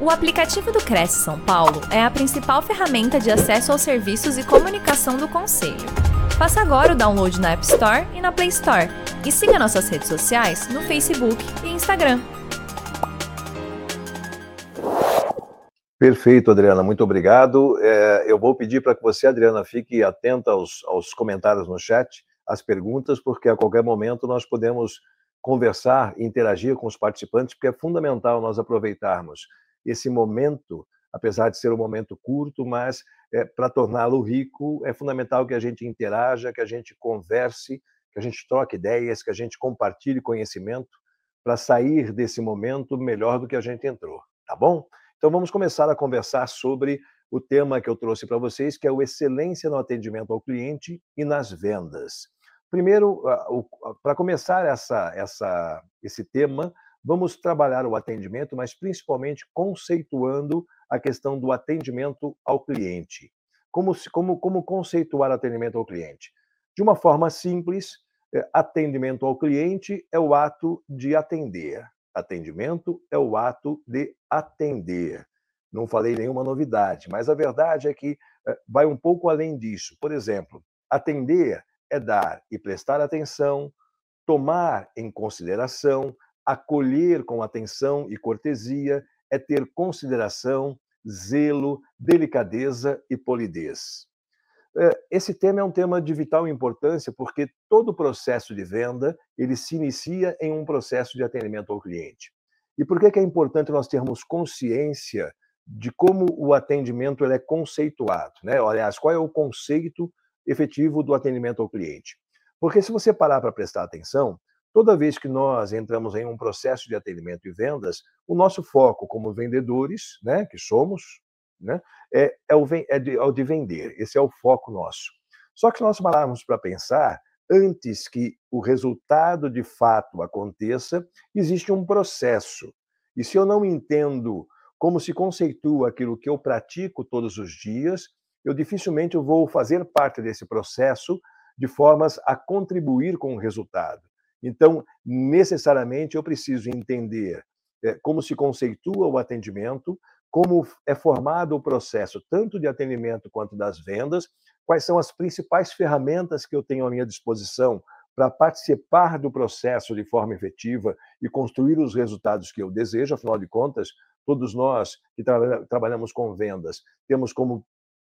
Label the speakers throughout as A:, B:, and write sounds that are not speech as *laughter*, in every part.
A: O aplicativo do Cresce São Paulo é a principal ferramenta de acesso aos serviços e comunicação do Conselho. Faça agora o download na App Store e na Play Store. E siga nossas redes sociais no Facebook e Instagram.
B: Perfeito, Adriana, muito obrigado. É, eu vou pedir para que você, Adriana, fique atenta aos, aos comentários no chat, às perguntas, porque a qualquer momento nós podemos conversar e interagir com os participantes, porque é fundamental nós aproveitarmos esse momento, apesar de ser um momento curto, mas é, para torná-lo rico, é fundamental que a gente interaja, que a gente converse, que a gente troque ideias, que a gente compartilhe conhecimento para sair desse momento melhor do que a gente entrou, tá bom? Então vamos começar a conversar sobre o tema que eu trouxe para vocês, que é o excelência no atendimento ao cliente e nas vendas. Primeiro, para começar essa, essa, esse tema, vamos trabalhar o atendimento, mas principalmente conceituando a questão do atendimento ao cliente. Como, como, como conceituar atendimento ao cliente? De uma forma simples, é, atendimento ao cliente é o ato de atender. Atendimento é o ato de atender. Não falei nenhuma novidade, mas a verdade é que é, vai um pouco além disso. Por exemplo, atender é dar e prestar atenção, tomar em consideração, acolher com atenção e cortesia, é ter consideração, zelo, delicadeza e polidez. É, esse tema é um tema de vital importância porque todo processo de venda ele se inicia em um processo de atendimento ao cliente. E por que é importante nós termos consciência de como o atendimento é conceituado, né? Aliás, qual é o conceito efetivo do atendimento ao cliente? Porque se você parar para prestar atenção, Toda vez que nós entramos em um processo de atendimento e vendas, o nosso foco como vendedores, né, que somos, né, é, é, o, é, de, é o de vender. Esse é o foco nosso. Só que se nós pararmos para pensar, antes que o resultado de fato aconteça, existe um processo. E se eu não entendo como se conceitua aquilo que eu pratico todos os dias, eu dificilmente vou fazer parte desse processo de formas a contribuir com o resultado. Então, necessariamente, eu preciso entender é, como se conceitua o atendimento, como é formado o processo, tanto de atendimento quanto das vendas, quais são as principais ferramentas que eu tenho à minha disposição para participar do processo de forma efetiva e construir os resultados que eu desejo, afinal de contas, todos nós que tra trabalhamos com vendas temos como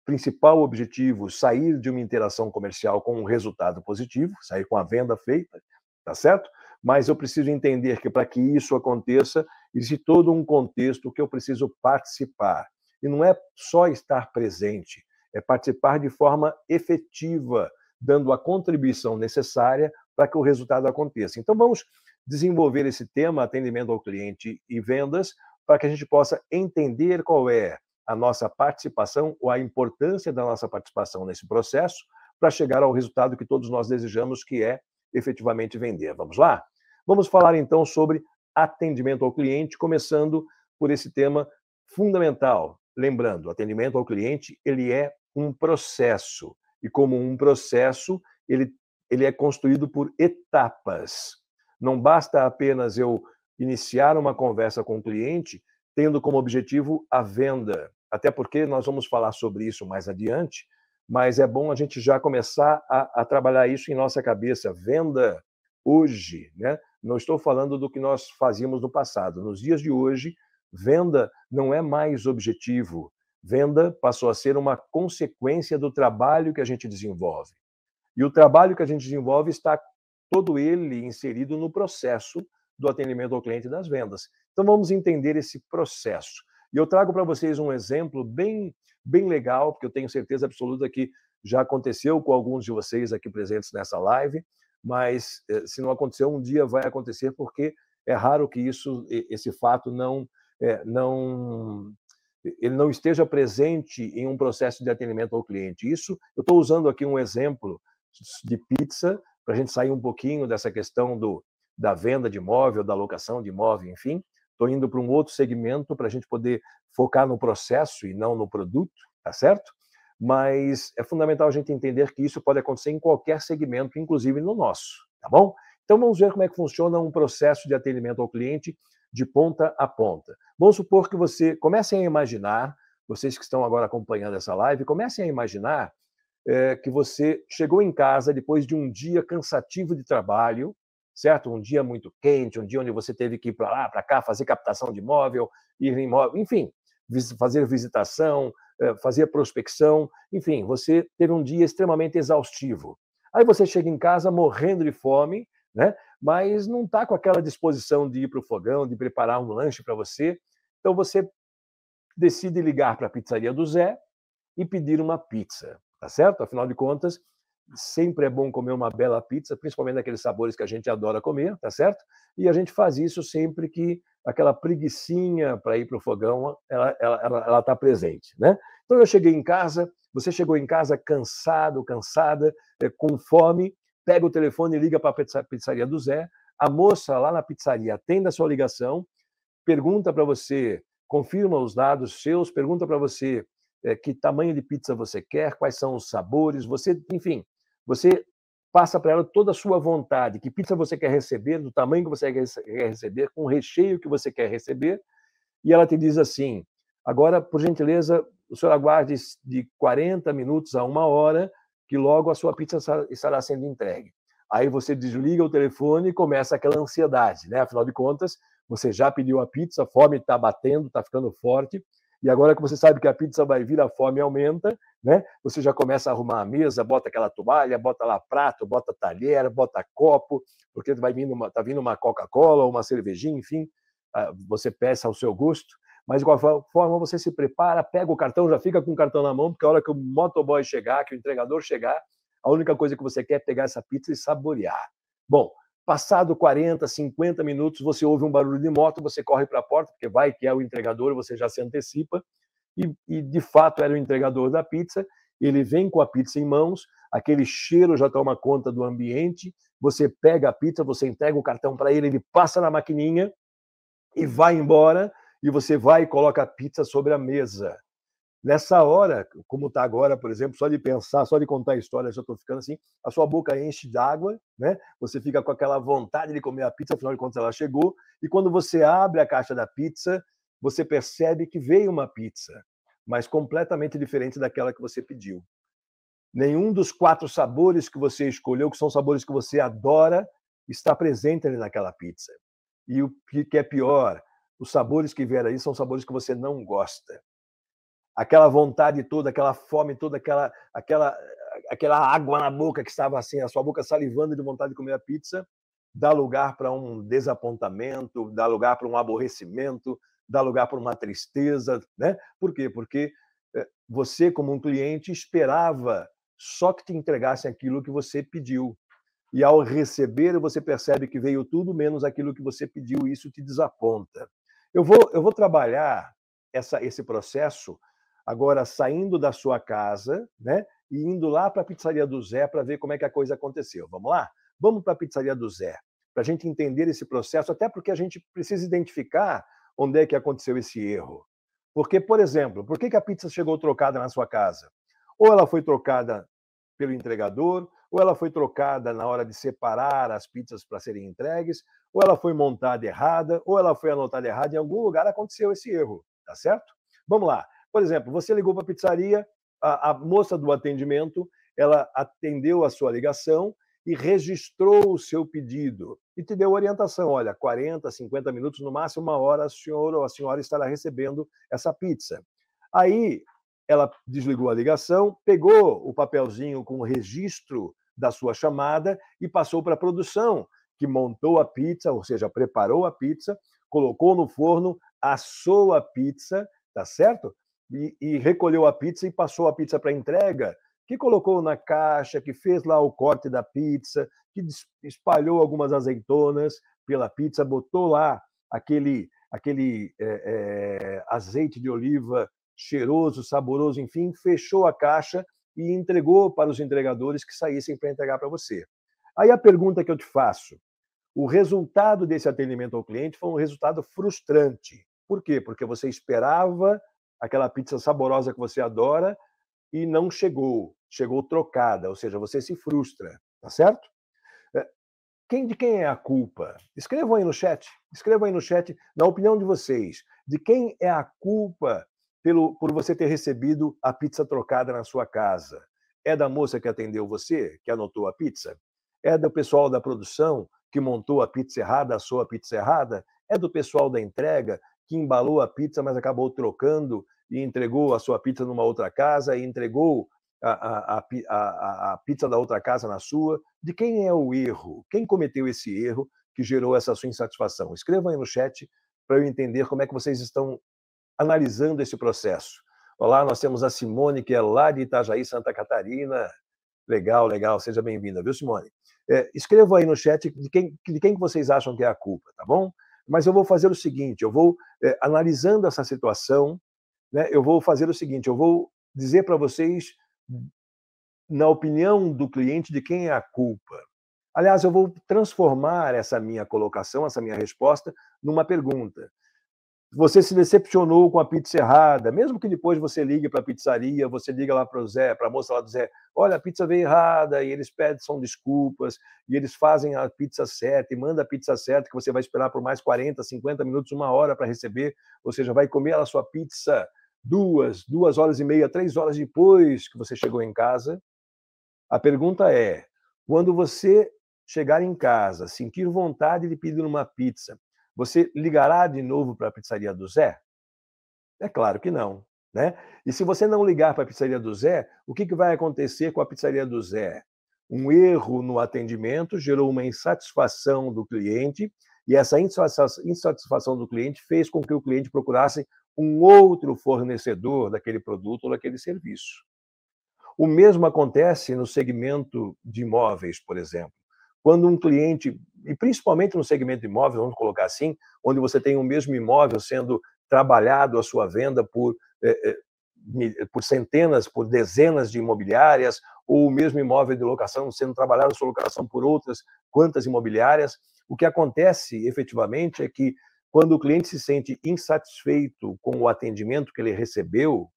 B: principal objetivo sair de uma interação comercial com um resultado positivo, sair com a venda feita, tá certo? Mas eu preciso entender que para que isso aconteça, existe todo um contexto que eu preciso participar. E não é só estar presente, é participar de forma efetiva, dando a contribuição necessária para que o resultado aconteça. Então vamos desenvolver esse tema atendimento ao cliente e vendas para que a gente possa entender qual é a nossa participação ou a importância da nossa participação nesse processo para chegar ao resultado que todos nós desejamos, que é efetivamente vender. Vamos lá? Vamos falar então sobre atendimento ao cliente, começando por esse tema fundamental. Lembrando, atendimento ao cliente, ele é um processo. E como um processo, ele, ele é construído por etapas. Não basta apenas eu iniciar uma conversa com o cliente tendo como objetivo a venda. Até porque nós vamos falar sobre isso mais adiante, mas é bom a gente já começar a, a, trabalhar isso em nossa cabeça. Venda hoje, né? Não estou falando do que nós fazíamos no passado. Nos dias de hoje, venda não é mais objetivo. Venda passou a ser uma consequência do trabalho que a gente desenvolve. E o trabalho que a gente desenvolve está todo ele inserido no processo do atendimento ao cliente das vendas. Então vamos entender esse processo. E eu trago para vocês um exemplo bem bem legal, porque eu tenho certeza absoluta que já aconteceu com alguns de vocês aqui presentes nessa live, mas eh, se não aconteceu, um dia vai acontecer, porque é raro que isso, esse fato não, é, não ele não esteja presente em um processo de atendimento ao cliente. Isso, eu estou usando aqui um exemplo de pizza, para a gente sair um pouquinho dessa questão do, da venda de imóvel, da locação de imóvel, enfim. Estou indo para um outro segmento para a gente poder focar no processo e não no produto, tá certo? Mas é fundamental a gente entender que isso pode acontecer em qualquer segmento, inclusive no nosso, tá bom? Então vamos ver como é que funciona um processo de atendimento ao cliente de ponta a ponta. Vamos supor que você comecem a imaginar, vocês que estão agora acompanhando essa live, comecem a imaginar é, que você chegou em casa depois de um dia cansativo de trabalho, certo? Um dia muito quente, um dia onde você teve que ir para lá, para cá, fazer captação de imóvel, ir em imóvel, enfim, fazer visitação, eh, fazer prospecção, enfim, você teve um dia extremamente exaustivo. Aí você chega em casa morrendo de fome, né? mas não está com aquela disposição de ir para o fogão, de preparar um lanche para você. Então você decide ligar para a pizzaria do Zé e pedir uma pizza, tá certo? Afinal de contas, sempre é bom comer uma bela pizza, principalmente daqueles sabores que a gente adora comer, tá certo? E a gente faz isso sempre que aquela preguiçinha para ir para o fogão, ela está ela, ela, ela tá presente, né? Então eu cheguei em casa, você chegou em casa cansado, cansada, é, com fome, pega o telefone e liga para a pizzaria do Zé, a moça lá na pizzaria atende a sua ligação, pergunta para você, confirma os dados seus, pergunta para você é, que tamanho de pizza você quer, quais são os sabores, você, enfim, você passa para ela toda a sua vontade, que pizza você quer receber, do tamanho que você quer receber, com o recheio que você quer receber, e ela te diz assim: agora, por gentileza, o senhor aguarde de 40 minutos a uma hora, que logo a sua pizza estará sendo entregue. Aí você desliga o telefone e começa aquela ansiedade, né? Afinal de contas, você já pediu a pizza, a fome está batendo, está ficando forte, e agora que você sabe que a pizza vai vir, a fome aumenta, né? Você já começa a arrumar a mesa, bota aquela toalha, bota lá prato, bota talher, bota copo, porque vai vindo uma, tá vindo uma Coca-Cola uma cervejinha, enfim, ah, você peça ao seu gosto. Mas de qualquer forma você se prepara, pega o cartão, já fica com o cartão na mão, porque a hora que o motoboy chegar, que o entregador chegar, a única coisa que você quer é pegar essa pizza e saborear. Bom, Passado 40, 50 minutos, você ouve um barulho de moto, você corre para a porta, porque vai que é o entregador, você já se antecipa. E, e, de fato era o entregador da pizza. Ele vem com a pizza em mãos, aquele cheiro já toma conta do ambiente. Você pega a pizza, você entrega o cartão para ele, ele passa na maquininha e vai embora. E você vai e coloca a pizza sobre a mesa. Nessa hora, como está agora, por exemplo, só de pensar, só de contar a história, já estou ficando assim, a sua boca enche d'água, né? Você fica com aquela vontade de comer a pizza, afinal de contas ela chegou, e quando você abre a caixa da pizza, você percebe que veio uma pizza, mas completamente diferente daquela que você pediu. Nenhum dos quatro sabores que você escolheu, que são sabores que você adora, está presente ali naquela pizza. E o que é pior, os sabores que vieram aí são sabores que você não gosta aquela vontade toda, aquela fome toda, aquela, aquela, aquela água na boca que estava assim, a sua boca salivando de vontade de comer a pizza, dá lugar para um desapontamento, dá lugar para um aborrecimento, dá lugar para uma tristeza, né? Por quê? Porque eh, você, como um cliente, esperava só que te entregassem aquilo que você pediu. E ao receber, você percebe que veio tudo menos aquilo que você pediu, e isso te desaponta. Eu vou, eu vou trabalhar essa, esse processo agora saindo da sua casa, né? E indo lá para a pizzaria do Zé para ver como é que a coisa aconteceu. Vamos lá? Vamos para a pizzaria do Zé, para a gente entender esse processo, até porque a gente precisa identificar onde é que aconteceu esse erro. Porque, por exemplo, por que, a pizza chegou trocada na sua casa? Ou ela foi trocada pelo entregador, ou ela foi trocada na hora de separar as pizzas para serem entregues, ou ela foi montada errada, ou ela foi anotada errada. Em algum lugar aconteceu esse erro, tá certo? Vamos lá. Por exemplo, você ligou para a pizzaria, a, moça do atendimento, ela atendeu a sua ligação e registrou o seu pedido e te deu orientação, olha, 40, 50 minutos, no máximo uma hora, o senhor ou a senhora estará recebendo essa pizza. Aí ela desligou a ligação, pegou o papelzinho com o registro da sua chamada e passou para a produção, que montou a pizza, ou seja, preparou a pizza, colocou no forno, assou a pizza, tá certo? E, e recolheu a pizza e passou a pizza para entrega, que colocou na caixa, que fez lá o corte da pizza, que espalhou algumas azeitonas pela pizza, botou lá aquele, aquele é, é, azeite de oliva cheiroso, saboroso, enfim, fechou a caixa e entregou para os entregadores que saíssem para entregar para você. Aí a pergunta que eu te faço: o resultado desse atendimento ao cliente foi um resultado frustrante. Por quê? Porque você esperava aquela pizza saborosa que você adora e não chegou, chegou trocada, ou seja, você se frustra, tá certo? É, quem, de quem é a culpa? Escrevam aí no chat. Escrevam aí no chat, na opinião de vocês, de quem é a culpa pelo, por você ter recebido a pizza trocada na sua casa? É da moça que atendeu você, que anotou a pizza? É do pessoal da produção que montou a pizza errada, assou a pizza errada? É do pessoal da entrega que embalou a pizza, mas acabou trocando e entregou a sua pizza numa outra casa e entregou a, a, a, a, pizza da outra casa na sua? De quem é o erro? Quem cometeu esse erro que gerou essa sua insatisfação? Escrevam aí no chat para eu entender como é que vocês estão analisando esse processo. Olá, nós temos a Simone, que é lá de Itajaí, Santa Catarina. Legal, legal, seja bem-vinda, viu, Simone? É, aí no chat de quem, de quem vocês acham que é a culpa, tá bom? Mas eu vou fazer o seguinte: eu vou, é, analisando essa situação, né, eu vou fazer o seguinte: eu vou dizer para vocês na opinião do cliente, de quem é a culpa. Aliás, eu vou transformar essa minha colocação, essa minha resposta, numa pergunta. Você se decepcionou com a pizza errada, mesmo que depois você ligue para a pizzaria, você liga lá para o Zé, para a moça lá do Zé, olha, a pizza veio errada, e eles pedem são desculpas, e eles fazem a pizza certa, e manda a pizza certa, que você vai esperar por mais 40, 50 minutos, uma hora para receber, ou seja, vai comer a sua pizza duas, duas horas e meia, três horas depois que você chegou em casa. A pergunta é: quando você chegar em casa, sentir vontade de pedir uma pizza, você ligará de novo para a pizzaria do Zé? É claro que não. Né? E se você não ligar para a pizzaria do Zé, o que, que vai acontecer com a pizzaria do Zé? Um erro no atendimento gerou uma insatisfação do cliente, e essa insatisfação do cliente fez com que o cliente procurasse um outro fornecedor daquele produto ou daquele serviço. O mesmo acontece no segmento de imóveis, por exemplo. Quando um cliente, e principalmente no segmento de imóveis, vamos colocar assim, onde você tem o mesmo imóvel sendo trabalhado a sua venda por, eh, por centenas, por dezenas de imobiliárias, ou o mesmo imóvel de locação sendo trabalhado a sua locação por outras quantas imobiliárias, o que acontece efetivamente é que quando o cliente se sente insatisfeito com o atendimento que ele recebeu,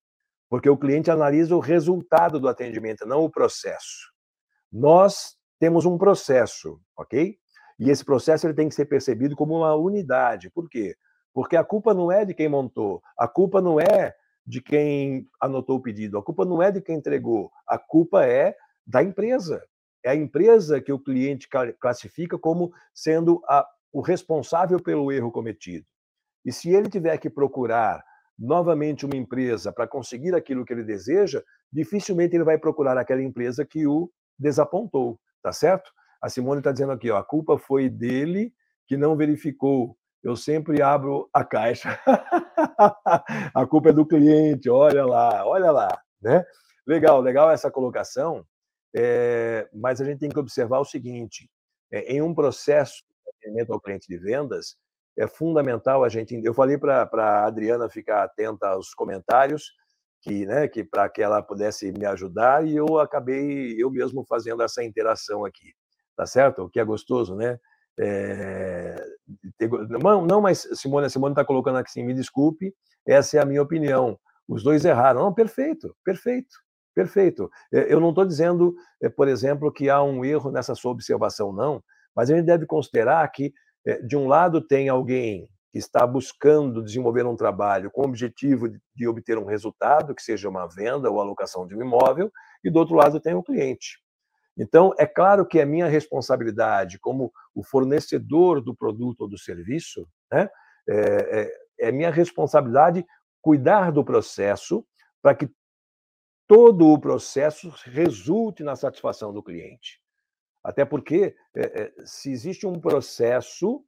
B: porque o cliente analisa o resultado do atendimento, não o processo. Nós temos um processo, ok? E esse processo ele tem que ser percebido como uma unidade. Por quê? Porque a culpa não é de quem montou, a culpa não é de quem anotou o pedido, a culpa não é de quem entregou, a culpa é da empresa. É a empresa que o cliente classifica como sendo a o responsável pelo erro cometido. E se ele tiver que procurar novamente uma empresa para conseguir aquilo que ele deseja, dificilmente ele vai procurar aquela empresa que o desapontou, tá certo? A Simone está dizendo aqui, ó, a culpa foi dele que não verificou. Eu sempre abro a caixa. *laughs* a culpa é do cliente, olha lá, olha lá, né? Legal, legal essa colocação, é, mas a gente tem que observar o seguinte: é, em um processo atendimento ao cliente de vendas, é fundamental a gente. Eu falei para a Adriana ficar atenta aos comentários, que, né, que para que ela pudesse me ajudar, e eu acabei eu mesmo fazendo essa interação aqui, tá certo? O que é gostoso, né? É... Não, mas Simone, Simone está colocando aqui assim, me desculpe, essa é a minha opinião. Os dois erraram. Não, perfeito, perfeito, perfeito. Eu não estou dizendo, eh, por exemplo, que há um erro nessa sua observação, não. Mas a gente deve considerar que, eh, de um lado, tem alguém que está buscando desenvolver um trabalho com o objetivo de obter um resultado, que seja uma venda ou alocação de um imóvel, e do outro lado tem o cliente. Então, é claro que é minha responsabilidade, como o fornecedor do produto ou do serviço, né, é, é, é minha responsabilidade cuidar do processo para que todo o processo resulte na satisfação do cliente. Até porque, é, se existe um processo,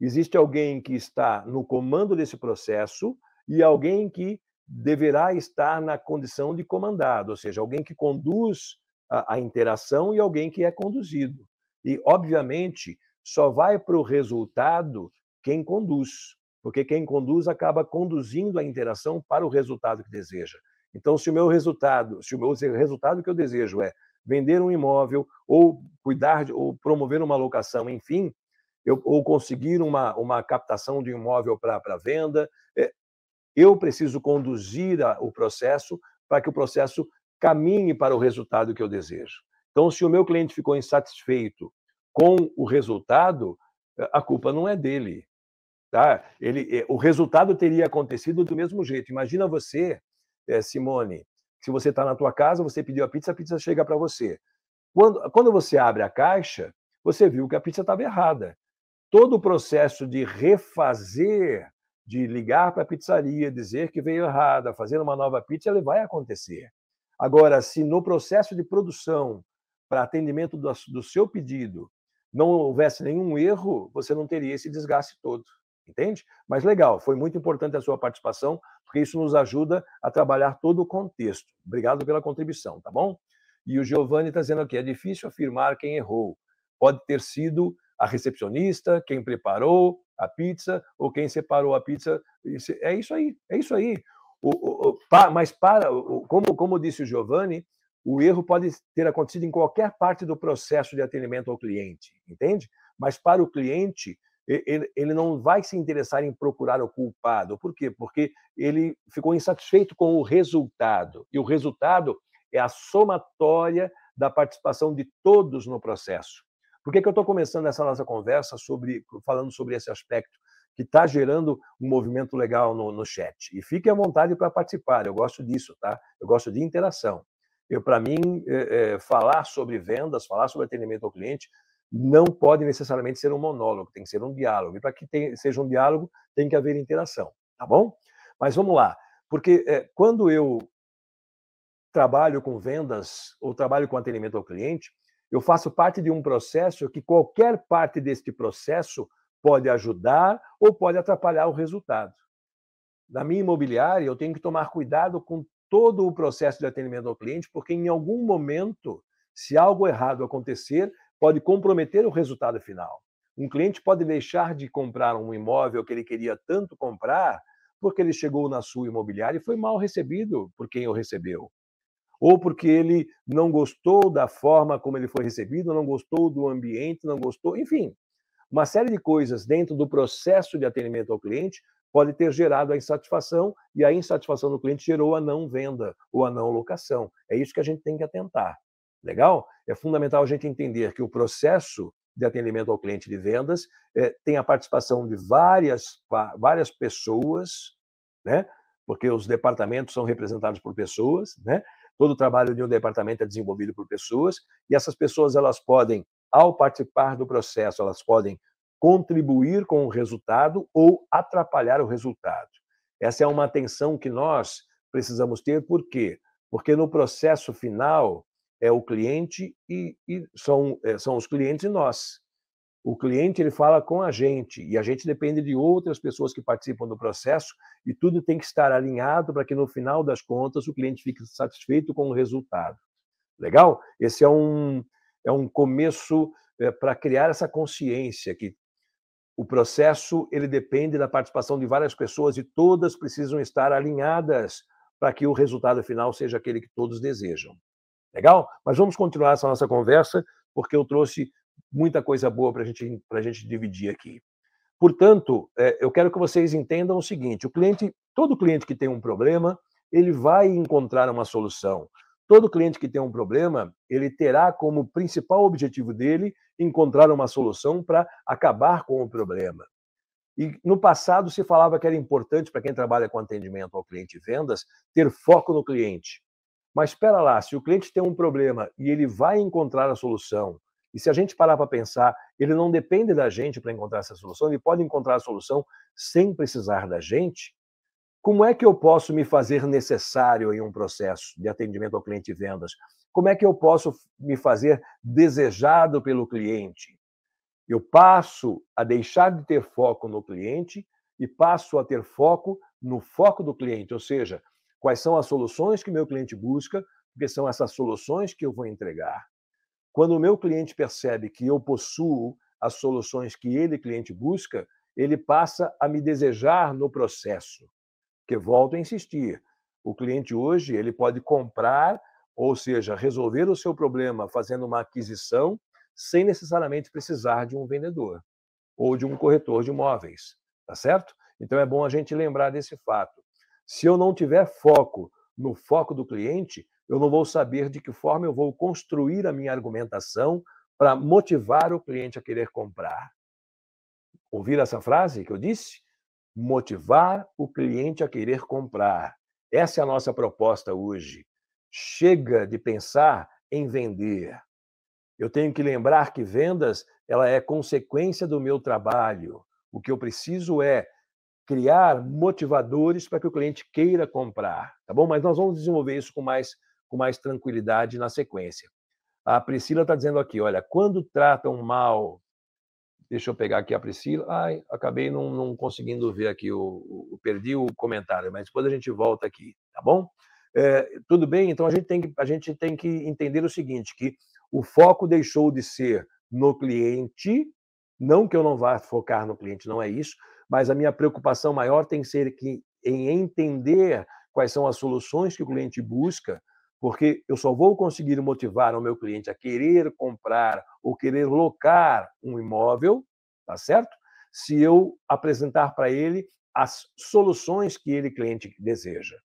B: existe alguém que está no comando desse processo e alguém que deverá estar na condição de comandado, ou seja, alguém que conduz a, a interação e alguém que é conduzido. E, obviamente, só vai para o resultado quem conduz, porque quem conduz acaba conduzindo a interação para o resultado que deseja. Então, se o meu resultado, se o meu resultado que eu desejo é vender um imóvel ou cuidar ou promover uma locação, enfim, eu, ou conseguir uma, uma captação de imóvel para venda. É, eu preciso conduzir a, o processo para que o processo caminhe para o resultado que eu desejo. Então, se o meu cliente ficou insatisfeito com o resultado, a culpa não é dele. Tá? Ele, o resultado teria acontecido do mesmo jeito. Imagina você, Simone, se você está na tua casa, você pediu a pizza, a pizza chega para você. Quando, quando você abre a caixa, você viu que a pizza estava errada. Todo o processo de refazer, de ligar para a pizzaria, dizer que veio errada, fazer uma nova pizza, ele vai acontecer. Agora, se no processo de produção, para atendimento do, do seu pedido, não houvesse nenhum erro, você não teria esse desgaste todo entende? Mas legal, foi muito importante a sua participação, porque isso nos ajuda a trabalhar todo o contexto. Obrigado pela contribuição, tá bom? E o Giovanni está dizendo aqui: é difícil afirmar quem errou. Pode ter sido a recepcionista, quem preparou a pizza ou quem separou a pizza. É isso aí, é isso aí. O, o, mas para, como, como disse o Giovanni, o erro pode ter acontecido em qualquer parte do processo de atendimento ao cliente, entende? Mas para o cliente, ele, ele não vai se interessar em procurar o culpado. Por quê? Porque ele ficou insatisfeito com o resultado. E o resultado é a somatória da participação de todos no processo. Por que, que eu estou começando essa nossa conversa sobre, falando sobre esse aspecto que está gerando um movimento legal no, no chat? E fique à vontade para participar. Eu gosto disso, tá? Eu gosto de interação. Eu, para mim, é, é, falar sobre vendas, falar sobre atendimento ao cliente, não pode necessariamente ser um monólogo, tem que ser um diálogo. E para que tem, seja um diálogo, tem que haver interação, tá bom? Mas vamos lá, porque é, quando eu trabalho com vendas ou trabalho com atendimento ao cliente, eu faço parte de um processo que qualquer parte deste processo pode ajudar ou pode atrapalhar o resultado. Na minha imobiliária, eu tenho que tomar cuidado com todo o processo de atendimento ao cliente, porque em algum momento, se algo errado acontecer, pode comprometer o resultado final. Um cliente pode deixar de comprar um imóvel que ele queria tanto comprar porque ele chegou na sua imobiliária e foi mal recebido por quem o recebeu. Ou porque ele não gostou da forma como ele foi recebido, não gostou do ambiente, não gostou, enfim. Uma série de coisas dentro do processo de atendimento ao cliente pode ter gerado a insatisfação e a insatisfação do cliente gerou a não venda ou a não locação. É isso que a gente tem que atentar. Legal? É fundamental a gente entender que o processo de atendimento ao cliente de vendas é, tem a participação de várias, várias pessoas, né? porque os departamentos são representados por pessoas, né? Todo o trabalho de um departamento é desenvolvido por pessoas, e essas pessoas elas podem, ao participar do processo, elas podem contribuir com o resultado ou atrapalhar o resultado. Essa é uma atenção que nós precisamos ter, por quê? Porque no processo final, é o cliente e, e são, é, são os clientes e nós. O cliente ele fala com a gente e a gente depende de outras pessoas que participam do processo e tudo tem que estar alinhado para que no final das contas o cliente fique satisfeito com o resultado. Legal? Esse é um, é um começo é, para criar essa consciência que o processo ele depende da participação de várias pessoas e todas precisam estar alinhadas para que o resultado final seja aquele que todos desejam. Legal? Mas vamos continuar essa nossa conversa, porque eu trouxe muita coisa boa para gente, a gente dividir aqui. Portanto, é, eu quero que vocês entendam o seguinte: o cliente, todo cliente que tem um problema, ele vai encontrar uma solução. Todo cliente que tem um problema, ele terá como principal objetivo dele encontrar uma solução para acabar com o problema. E no passado se falava que era importante para quem trabalha com atendimento ao cliente e vendas ter foco no cliente. Mas espera lá, se o cliente tem um problema e ele vai encontrar a solução, e se a gente parar para pensar, ele não depende da gente para encontrar essa solução, ele pode encontrar a solução sem precisar da gente, como é que eu posso me fazer necessário em um processo de atendimento ao cliente e vendas? Como é que eu posso me fazer desejado pelo cliente? Eu passo a deixar de ter foco no cliente e passo a ter foco no foco do cliente, ou seja, Quais são as soluções que meu cliente busca, porque são essas soluções que eu vou entregar. Quando o meu cliente percebe que eu possuo as soluções que ele, cliente, busca, ele passa a me desejar no processo. Que volto a insistir, o cliente hoje ele pode comprar, ou seja, resolver o seu problema fazendo uma aquisição sem necessariamente precisar de um vendedor ou de um corretor de imóveis, tá certo? Então é bom a gente lembrar desse fato. Se eu não tiver foco no foco do cliente, eu não vou saber de que forma eu vou construir a minha argumentação para motivar o cliente a querer comprar. Ouvir essa frase que eu disse? Motivar o cliente a querer comprar. Essa é a nossa proposta hoje. Chega de pensar em vender. Eu tenho que lembrar que vendas ela é consequência do meu trabalho. O que eu preciso é criar motivadores para que o cliente queira comprar, tá bom? Mas nós vamos desenvolver isso com mais, com mais tranquilidade na sequência. A Priscila está dizendo aqui, olha, quando tratam mal, deixa eu pegar aqui a Priscila, ai, acabei não, não conseguindo ver aqui, o, o, perdi o comentário, mas depois a gente volta aqui, tá bom? É, tudo bem? Então a gente, tem que, a gente tem que entender o seguinte, que o foco deixou de ser no cliente, não que eu não vá focar no cliente, não é isso, mas a minha preocupação maior tem que ser que, em entender quais são as soluções que o cliente busca, porque eu só vou conseguir motivar o meu cliente a querer comprar ou querer locar um imóvel, tá certo? Se eu apresentar para ele as soluções que ele cliente deseja.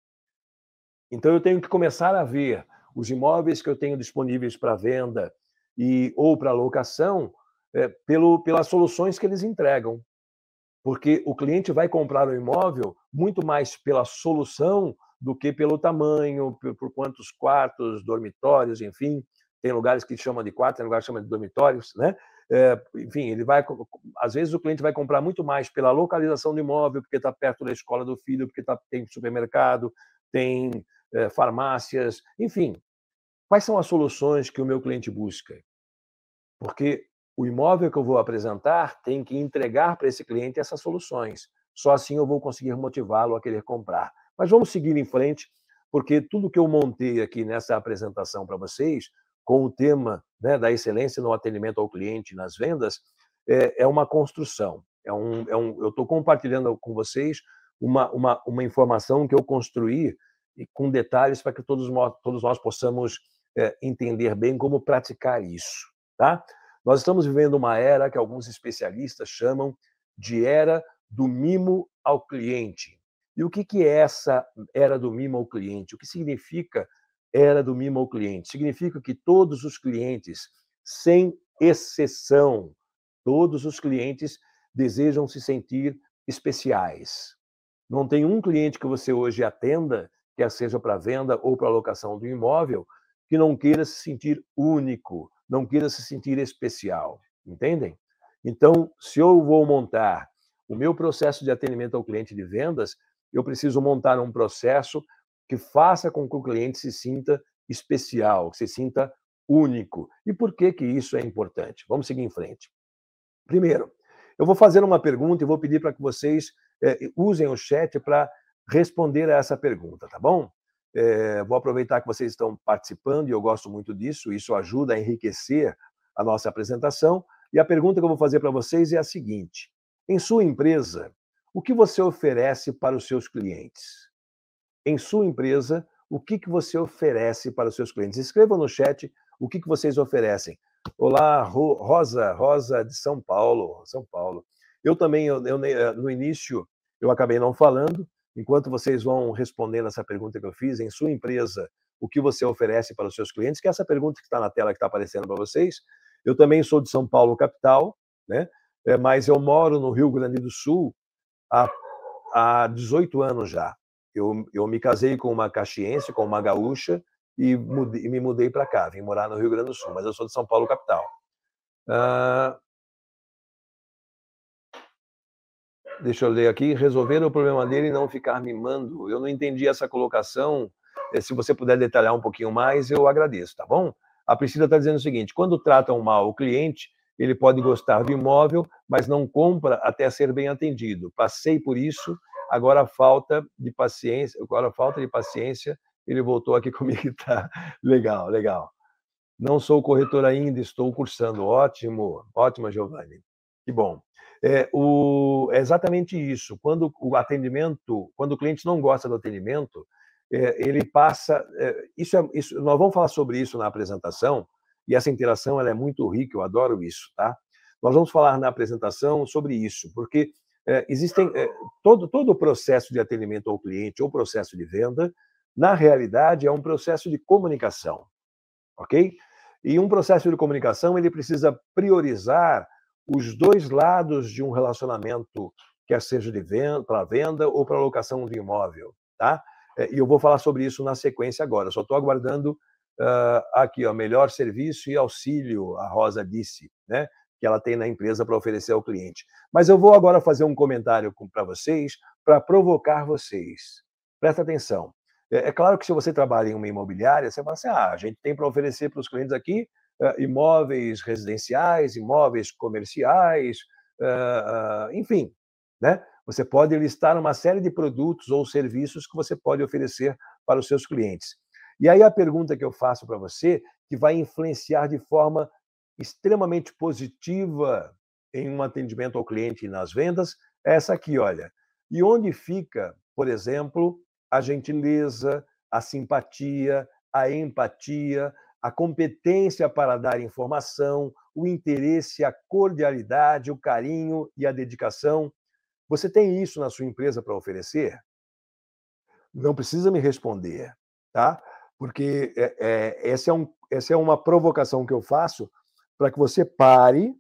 B: Então eu tenho que começar a ver os imóveis que eu tenho disponíveis para venda e ou para locação é, pelo, pelas soluções que eles entregam porque o cliente vai comprar o imóvel muito mais pela solução do que pelo tamanho, por, por quantos quartos, dormitórios, enfim. Tem lugares que chamam de quartos, tem lugares que chamam de dormitórios, né? É, enfim, ele vai. Às vezes o cliente vai comprar muito mais pela localização do imóvel, porque está perto da escola do filho, porque tá, tem supermercado, tem é, farmácias, enfim. Quais são as soluções que o meu cliente busca? Porque o imóvel que eu vou apresentar tem que entregar para esse cliente essas soluções. Só assim eu vou conseguir motivá-lo a querer comprar. Mas vamos seguir em frente, porque tudo que eu montei aqui nessa apresentação para vocês, com o tema né, da excelência no atendimento ao cliente nas vendas, é, é uma construção. É um, é um, eu estou compartilhando com vocês uma, uma, uma informação que eu construí e com detalhes para que todos, todos nós possamos é, entender bem como praticar isso. Tá? Nós estamos vivendo uma era que alguns especialistas chamam de era do mimo ao cliente. E o que, que é essa era do mimo ao cliente? O que significa era do mimo ao cliente? Significa que todos os clientes, sem exceção, todos os clientes desejam se sentir especiais. Não tem um cliente que você hoje atenda, quer seja para venda ou para locação do imóvel, que não queira se sentir único, não queira se sentir especial, entendem? Então, se eu vou montar o meu processo de atendimento ao cliente de vendas, eu preciso montar um processo que faça com que o cliente se sinta especial, que se sinta único. E por que que isso é importante? Vamos seguir em frente. Primeiro, eu vou fazer uma pergunta e vou pedir para que vocês é, usem o chat para responder a essa pergunta, tá bom? É, vou aproveitar que vocês estão participando e eu gosto muito disso, isso ajuda a enriquecer a nossa apresentação. E a pergunta que eu vou fazer para vocês é a seguinte: em sua empresa, o que você oferece para os seus clientes? Em sua empresa, o que, que você oferece para os seus clientes? Escrevam no chat o que, que vocês oferecem. Olá, Rosa, Rosa de São Paulo, São Paulo. Eu também, eu, eu, no início, eu acabei não falando, enquanto vocês vão respondendo essa pergunta que eu fiz, em sua empresa, o que você oferece para os seus clientes, que é essa pergunta que está na tela, que está aparecendo para vocês. Eu também sou de São Paulo, capital, né? É, mas eu moro no Rio Grande do Sul há, há 18 anos já. Eu, eu me casei com uma caxiense, com uma gaúcha, e, mudei, me mudei para cá, vim morar no Rio Grande do Sul, mas eu sou de São Paulo, capital. Deixa eu ler aqui, resolver o problema dele e não ficar mimando. Eu não entendi essa colocação. Eh, se você puder detalhar um pouquinho mais, eu agradeço, tá bom? A Priscila está dizendo o seguinte: quando tratam mal o cliente, ele pode gostar do imóvel, mas não compra até ser bem atendido. Passei por isso, agora falta de paciência, agora falta de paciência. Ele voltou aqui *laughs* comigo, tá legal, legal. Não sou corretor ainda, estou cursando. Ótimo, ótima, Giovanni. Que bom. É, o, é exatamente isso. Quando o atendimento, quando o cliente não gosta do atendimento, é, ele passa. É, isso, é, isso, nós vamos falar sobre isso na apresentação e essa interação ela é muito rica. Eu adoro isso, tá? Nós vamos falar na apresentação sobre isso, porque é, existem é, todo todo o processo de atendimento ao cliente ou processo de venda, na realidade é um processo de comunicação, ok? E um processo de comunicação ele precisa priorizar os dois lados de um relacionamento, quer seja de venda, para venda ou para locação de imóvel, tá? É, e eu vou falar sobre isso na sequência agora. só estou aguardando aqui, ó, melhor serviço e auxílio, a Rosa disse, né? Que ela tem na empresa para oferecer ao cliente. Mas eu vou agora fazer um comentário para vocês, para provocar vocês. Presta atenção. É, é, claro que se você trabalha em uma imobiliária, você fala assim: ah, a gente tem para oferecer para os clientes aqui uh, imóveis residenciais, imóveis comerciais, uh, uh, enfim, né? Você pode listar uma série de produtos ou serviços que você pode oferecer para os seus clientes. E aí a pergunta que eu faço para você, que vai influenciar de forma extremamente positiva em um atendimento ao cliente e nas vendas, é essa aqui, olha. E onde fica, por exemplo, a gentileza, a simpatia, a empatia, a competência para dar informação, o interesse, a cordialidade, o carinho e a dedicação. Você tem isso na sua empresa para oferecer? Não precisa me responder, tá? Porque é, é, essa, é um, essa é uma provocação que eu faço para que você pare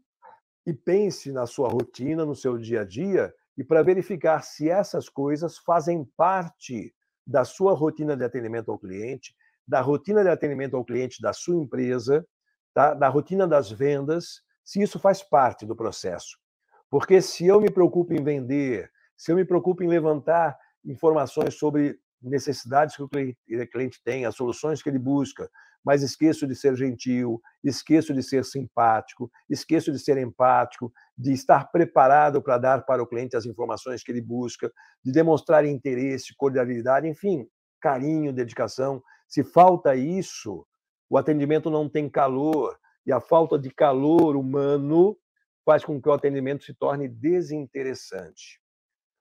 B: e pense na sua rotina, no seu dia a dia, e para verificar se essas coisas fazem parte da sua rotina de atendimento ao cliente, da rotina de atendimento ao cliente da sua empresa, tá? da rotina das vendas, se isso faz parte do processo. Porque se eu me preocupo em vender, se eu me preocupo em levantar informações sobre necessidades que o cliente tem, as soluções que ele busca, mas esqueço de ser gentil, esqueço de ser simpático, esqueço de ser empático, de estar preparado para dar para o cliente as informações que ele busca, de demonstrar interesse, cordialidade, enfim, carinho, dedicação. Se falta isso, o atendimento não tem calor, e a falta de calor humano faz com que o atendimento se torne desinteressante.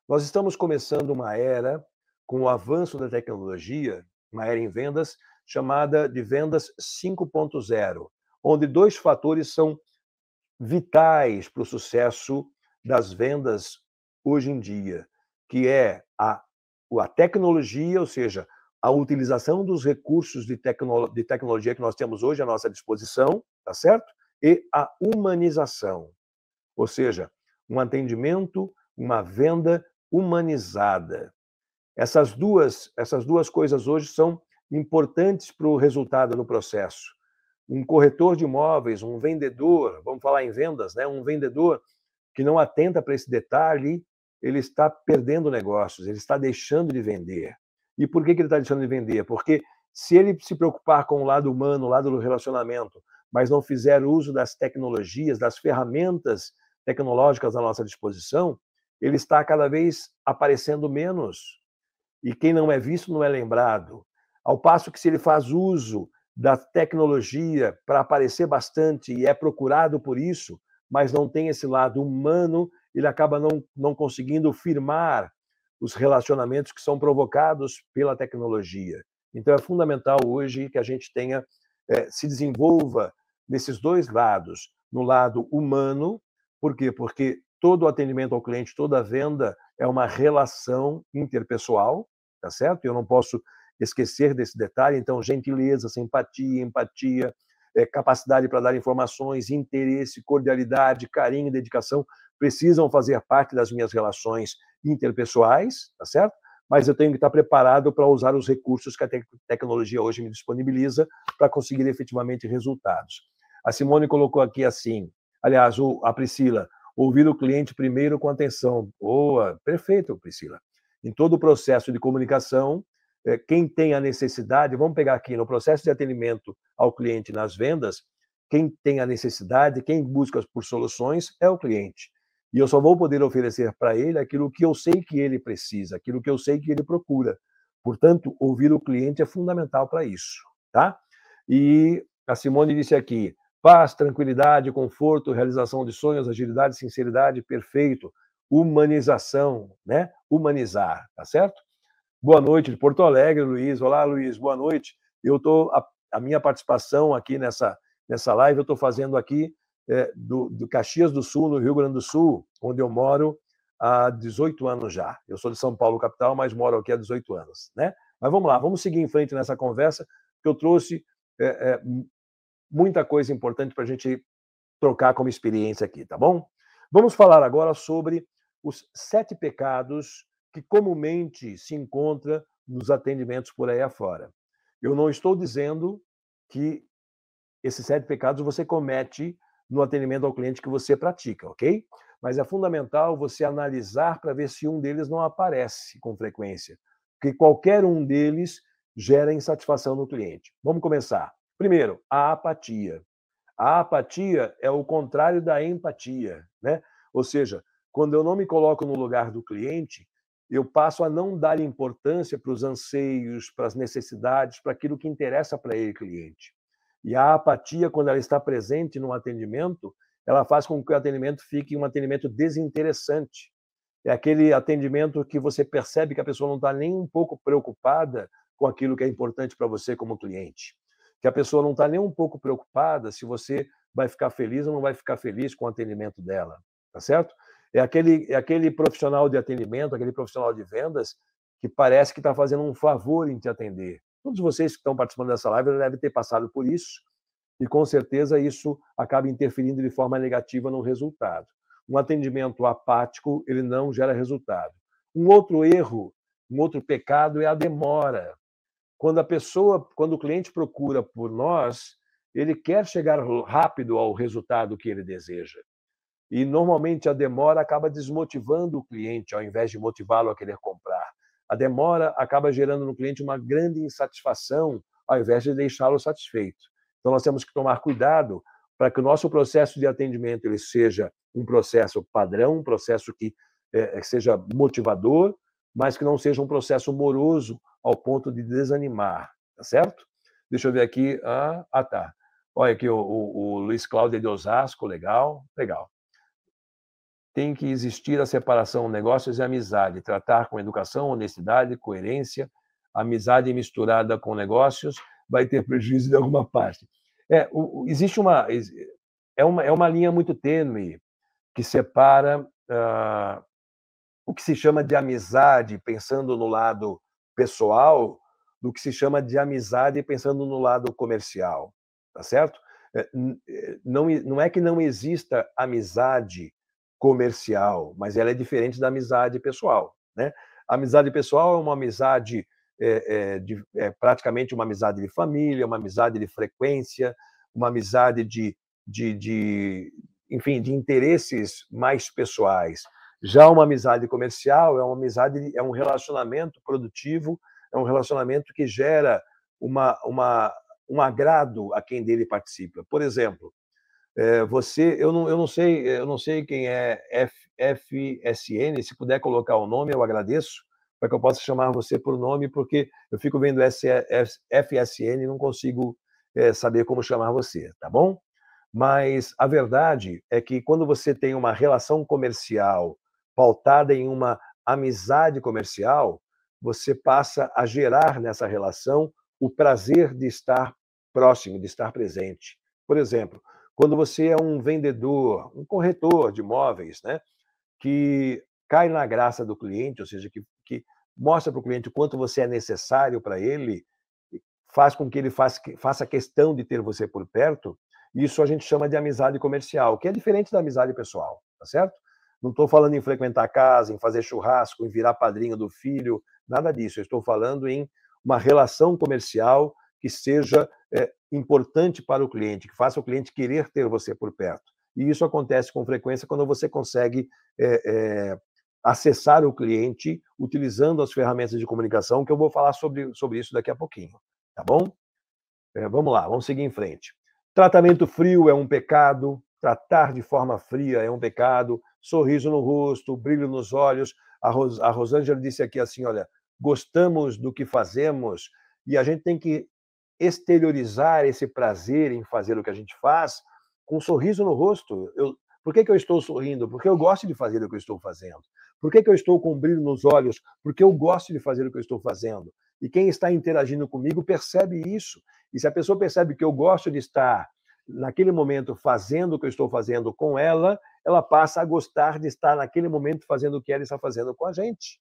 B: Nós estamos começando uma era, com o avanço da tecnologia, uma era em vendas, chamada de vendas 5.0, onde dois fatores são vitais para o sucesso das vendas hoje em dia, que é a, a tecnologia, ou seja, a utilização dos recursos de, tecno, de tecnologia que nós temos hoje à nossa disposição, tá certo? E a humanização, ou seja, um atendimento, uma venda humanizada. Essas duas, essas duas coisas hoje são importantes para o resultado do processo. Um corretor de imóveis, um vendedor, vamos falar em vendas, né? um vendedor que não atenta para esse detalhe, ele está perdendo negócios, ele está deixando de vender. E por que, que ele está deixando de vender? Porque se ele se preocupar com o lado humano, o lado do relacionamento, mas não fizer uso das tecnologias, das ferramentas tecnológicas à nossa disposição, ele está cada vez aparecendo menos. E quem não é visto não é lembrado. Ao passo que, se ele faz uso da tecnologia para aparecer bastante e é procurado por isso, mas não tem esse lado humano, ele acaba não, não conseguindo firmar os relacionamentos que são provocados pela tecnologia. Então, é fundamental hoje que a gente tenha, é, se desenvolva nesses dois lados, no lado humano, por quê? Porque todo atendimento ao cliente, toda venda é uma relação interpessoal, tá certo? Eu não posso esquecer desse detalhe. Então, gentileza, simpatia, empatia, é, capacidade para dar informações, interesse, cordialidade, carinho, dedicação precisam fazer parte das minhas relações interpessoais, tá certo? Mas eu tenho que estar preparado para usar os recursos que a te tecnologia hoje me disponibiliza para conseguir efetivamente resultados. A Simone colocou aqui assim, aliás, o, a Priscila, ouvir o cliente primeiro com atenção. Boa, perfeito, Priscila. Em todo o processo de comunicação, eh, quem tem a necessidade, vamos pegar aqui no processo de atendimento ao cliente nas vendas, quem tem a necessidade, quem busca por soluções é o cliente. E eu só vou poder oferecer para ele aquilo que eu sei que ele precisa, aquilo que eu sei que ele procura. Portanto, ouvir o cliente é fundamental para isso, tá? E a Simone disse aqui: paz, tranquilidade, conforto, realização de sonhos, agilidade, sinceridade, perfeito, humanização, né? Humanizar, tá certo? Boa noite de Porto Alegre, Luiz. Olá, Luiz, boa noite. Eu tô a, a minha participação aqui nessa nessa live eu estou fazendo aqui é, do, do Caxias do Sul, no Rio Grande do Sul, onde eu moro há 18 anos já. Eu sou de São Paulo, capital, mas moro aqui há 18 anos, né? Mas vamos lá, vamos seguir em frente nessa conversa, que eu trouxe é, é, muita coisa importante para a gente trocar como experiência aqui, tá bom? Vamos falar agora sobre os sete pecados que comumente se encontra nos atendimentos por aí afora. Eu não estou dizendo que esses sete pecados você comete no atendimento ao cliente que você pratica, ok? Mas é fundamental você analisar para ver se um deles não aparece com frequência, porque qualquer um deles gera insatisfação no cliente. Vamos começar. Primeiro, a apatia. A apatia é o contrário da empatia, né? Ou seja, quando eu não me coloco no lugar do cliente, eu passo a não dar importância para os anseios, para as necessidades, para aquilo que interessa para ele, cliente. E a apatia, quando ela está presente no atendimento, ela faz com que o atendimento fique um atendimento desinteressante. É aquele atendimento que você percebe que a pessoa não está nem um pouco preocupada com aquilo que é importante para você como cliente. Que a pessoa não está nem um pouco preocupada se você vai ficar feliz ou não vai ficar feliz com o atendimento dela, tá certo? É aquele, é aquele profissional de atendimento, aquele profissional de vendas que parece que está fazendo um favor em te atender. Todos vocês que estão participando dessa live devem ter passado por isso, e com certeza isso acaba interferindo de forma negativa no resultado. Um atendimento apático, ele não gera resultado. Um outro erro, um outro pecado é a demora. Quando a pessoa, quando o cliente procura por nós, ele quer chegar rápido ao resultado que ele deseja. E normalmente a demora acaba desmotivando o cliente, ao invés de motivá-lo a querer comprar. A demora acaba gerando no cliente uma grande insatisfação, ao invés de deixá-lo satisfeito. Então nós temos que tomar cuidado para que o nosso processo de atendimento ele seja um processo padrão, um processo que é, seja motivador, mas que não seja um processo moroso ao ponto de desanimar, tá certo? Deixa eu ver aqui. Ah, ah tá. Olha aqui o, o, o Luiz Cláudio de Osasco, legal, legal tem que existir a separação negócios e amizade, tratar com educação, honestidade, coerência. Amizade misturada com negócios vai ter prejuízo de alguma parte. É, o, existe uma é uma é uma linha muito tênue que separa uh, o que se chama de amizade pensando no lado pessoal do que se chama de amizade pensando no lado comercial, tá certo? É, é, não, não é que não exista amizade comercial, mas ela é diferente da amizade pessoal. Né? A amizade pessoal é uma amizade é, é, de, é praticamente uma amizade de família, uma amizade de frequência, uma amizade de, de, de, enfim, de interesses mais pessoais. Já uma amizade comercial é uma amizade, é um relacionamento produtivo, é um relacionamento que gera uma, uma, um agrado a quem dele participa. Por exemplo, é, você, eu não, eu não sei, eu não sei quem é F, FSN. Se puder colocar o nome, eu agradeço para que eu possa chamar você por nome, porque eu fico vendo FSN e não consigo é, saber como chamar você, tá bom? Mas a verdade é que quando você tem uma relação comercial pautada em uma amizade comercial, você passa a gerar nessa relação o prazer de estar próximo, de estar presente. Por exemplo, quando você é um vendedor, um corretor de imóveis, né, que cai na graça do cliente, ou seja, que, que mostra para o cliente o quanto você é necessário para ele, faz com que ele faça, faça questão de ter você por perto, isso a gente chama de amizade comercial, que é diferente da amizade pessoal, tá certo? Não estou falando em frequentar a casa, em fazer churrasco, em virar padrinho do filho, nada disso. Eu estou falando em uma relação comercial que seja é, importante para o cliente, que faça o cliente querer ter você por perto. E isso acontece com frequência quando você consegue é, é, acessar o cliente utilizando as ferramentas de comunicação, que eu vou falar sobre, sobre isso daqui a pouquinho. Tá bom? É, vamos lá, vamos seguir em frente. Tratamento frio é um pecado, tratar de forma fria é um pecado, sorriso no rosto, brilho nos olhos. A, Ros, a Rosângela disse aqui assim: olha, gostamos do que fazemos e a gente tem que exteriorizar esse prazer em fazer o que a gente faz com um sorriso no rosto. Eu, por que, que eu estou sorrindo? Porque eu gosto de fazer o que eu estou fazendo. Por que, que eu estou com brilho nos olhos? Porque eu gosto de fazer o que eu estou fazendo. E quem está interagindo comigo percebe isso. E se a pessoa percebe que eu gosto de estar naquele momento fazendo o que eu estou fazendo com ela, ela passa a gostar de estar naquele momento fazendo o que ela está fazendo com a gente.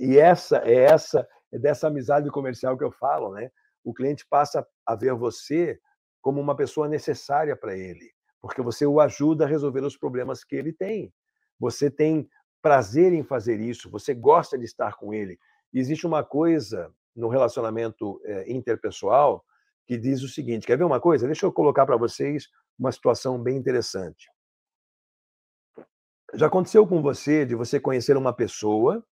B: E essa é essa é dessa amizade comercial que eu falo, né? O cliente passa a ver você como uma pessoa necessária para ele, porque você o ajuda a resolver os problemas que ele tem. Você tem prazer em fazer isso, você gosta de estar com ele. existe uma coisa no relacionamento é, interpessoal que diz o seguinte: quer ver uma coisa? Deixa eu colocar para vocês uma situação bem interessante. Já aconteceu com você de você conhecer uma pessoa,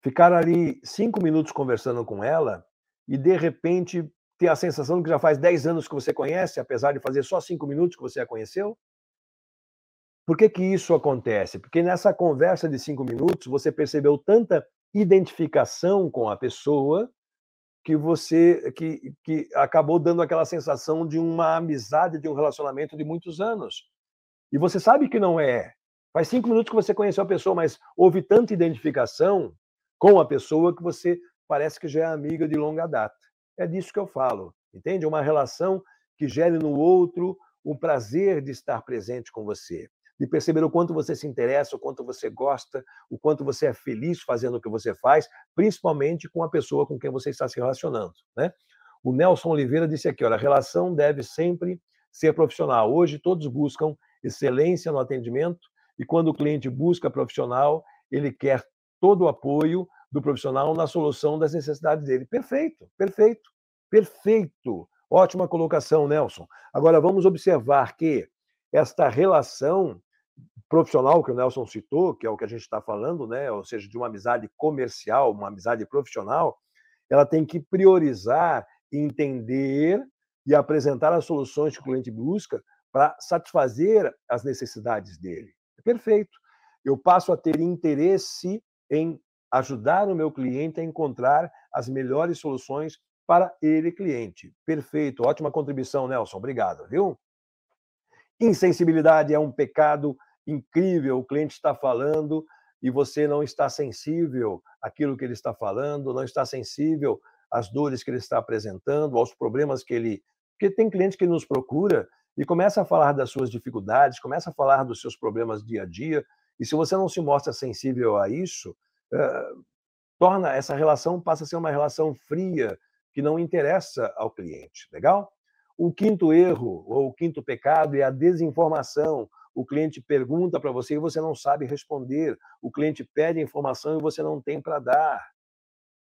B: ficar ali cinco minutos conversando com ela e, de repente, ter a sensação que já faz dez anos que você conhece, apesar de fazer só cinco minutos que você a conheceu? Por que, que isso acontece? Porque nessa conversa de cinco minutos você percebeu tanta identificação com a pessoa que você que, que acabou dando aquela sensação de uma amizade, de um relacionamento de muitos anos. E você sabe que não é. Faz cinco minutos que você conheceu a pessoa, mas houve tanta identificação com a pessoa que você parece que já é amiga de longa data. É disso que eu falo, entende? Uma relação que gere no outro o prazer de estar presente com você, de perceber o quanto você se interessa, o quanto você gosta, o quanto você é feliz fazendo o que você faz, principalmente com a pessoa com quem você está se relacionando, né? O Nelson Oliveira disse aqui, olha, a relação deve sempre ser profissional. Hoje todos buscam excelência no atendimento e quando o cliente busca profissional, ele quer todo o apoio do profissional na solução das necessidades dele. Perfeito, perfeito, perfeito. Ótima colocação, Nelson. Agora vamos observar que esta relação profissional que o Nelson citou, que é o que a gente está falando, né? ou seja, de uma amizade comercial, uma amizade profissional, ela tem que priorizar, entender e apresentar as soluções que o cliente busca para satisfazer as necessidades dele. Perfeito. Eu passo a ter interesse em ajudar o meu cliente a encontrar as melhores soluções para ele, cliente. Perfeito. Ótima contribuição, Nelson. Obrigado, viu? Insensibilidade é um pecado incrível. O cliente está falando e você não está sensível àquilo que ele está falando, não está sensível às dores que ele está apresentando, aos problemas que ele. Porque tem cliente que nos procura e começa a falar das suas dificuldades, começa a falar dos seus problemas dia a dia, e se você não se mostra sensível a isso, eh, torna essa relação passa a ser uma relação fria que não interessa ao cliente, legal? O quinto erro ou o quinto pecado é a desinformação. O cliente pergunta para você e você não sabe responder. O cliente pede informação e você não tem para dar.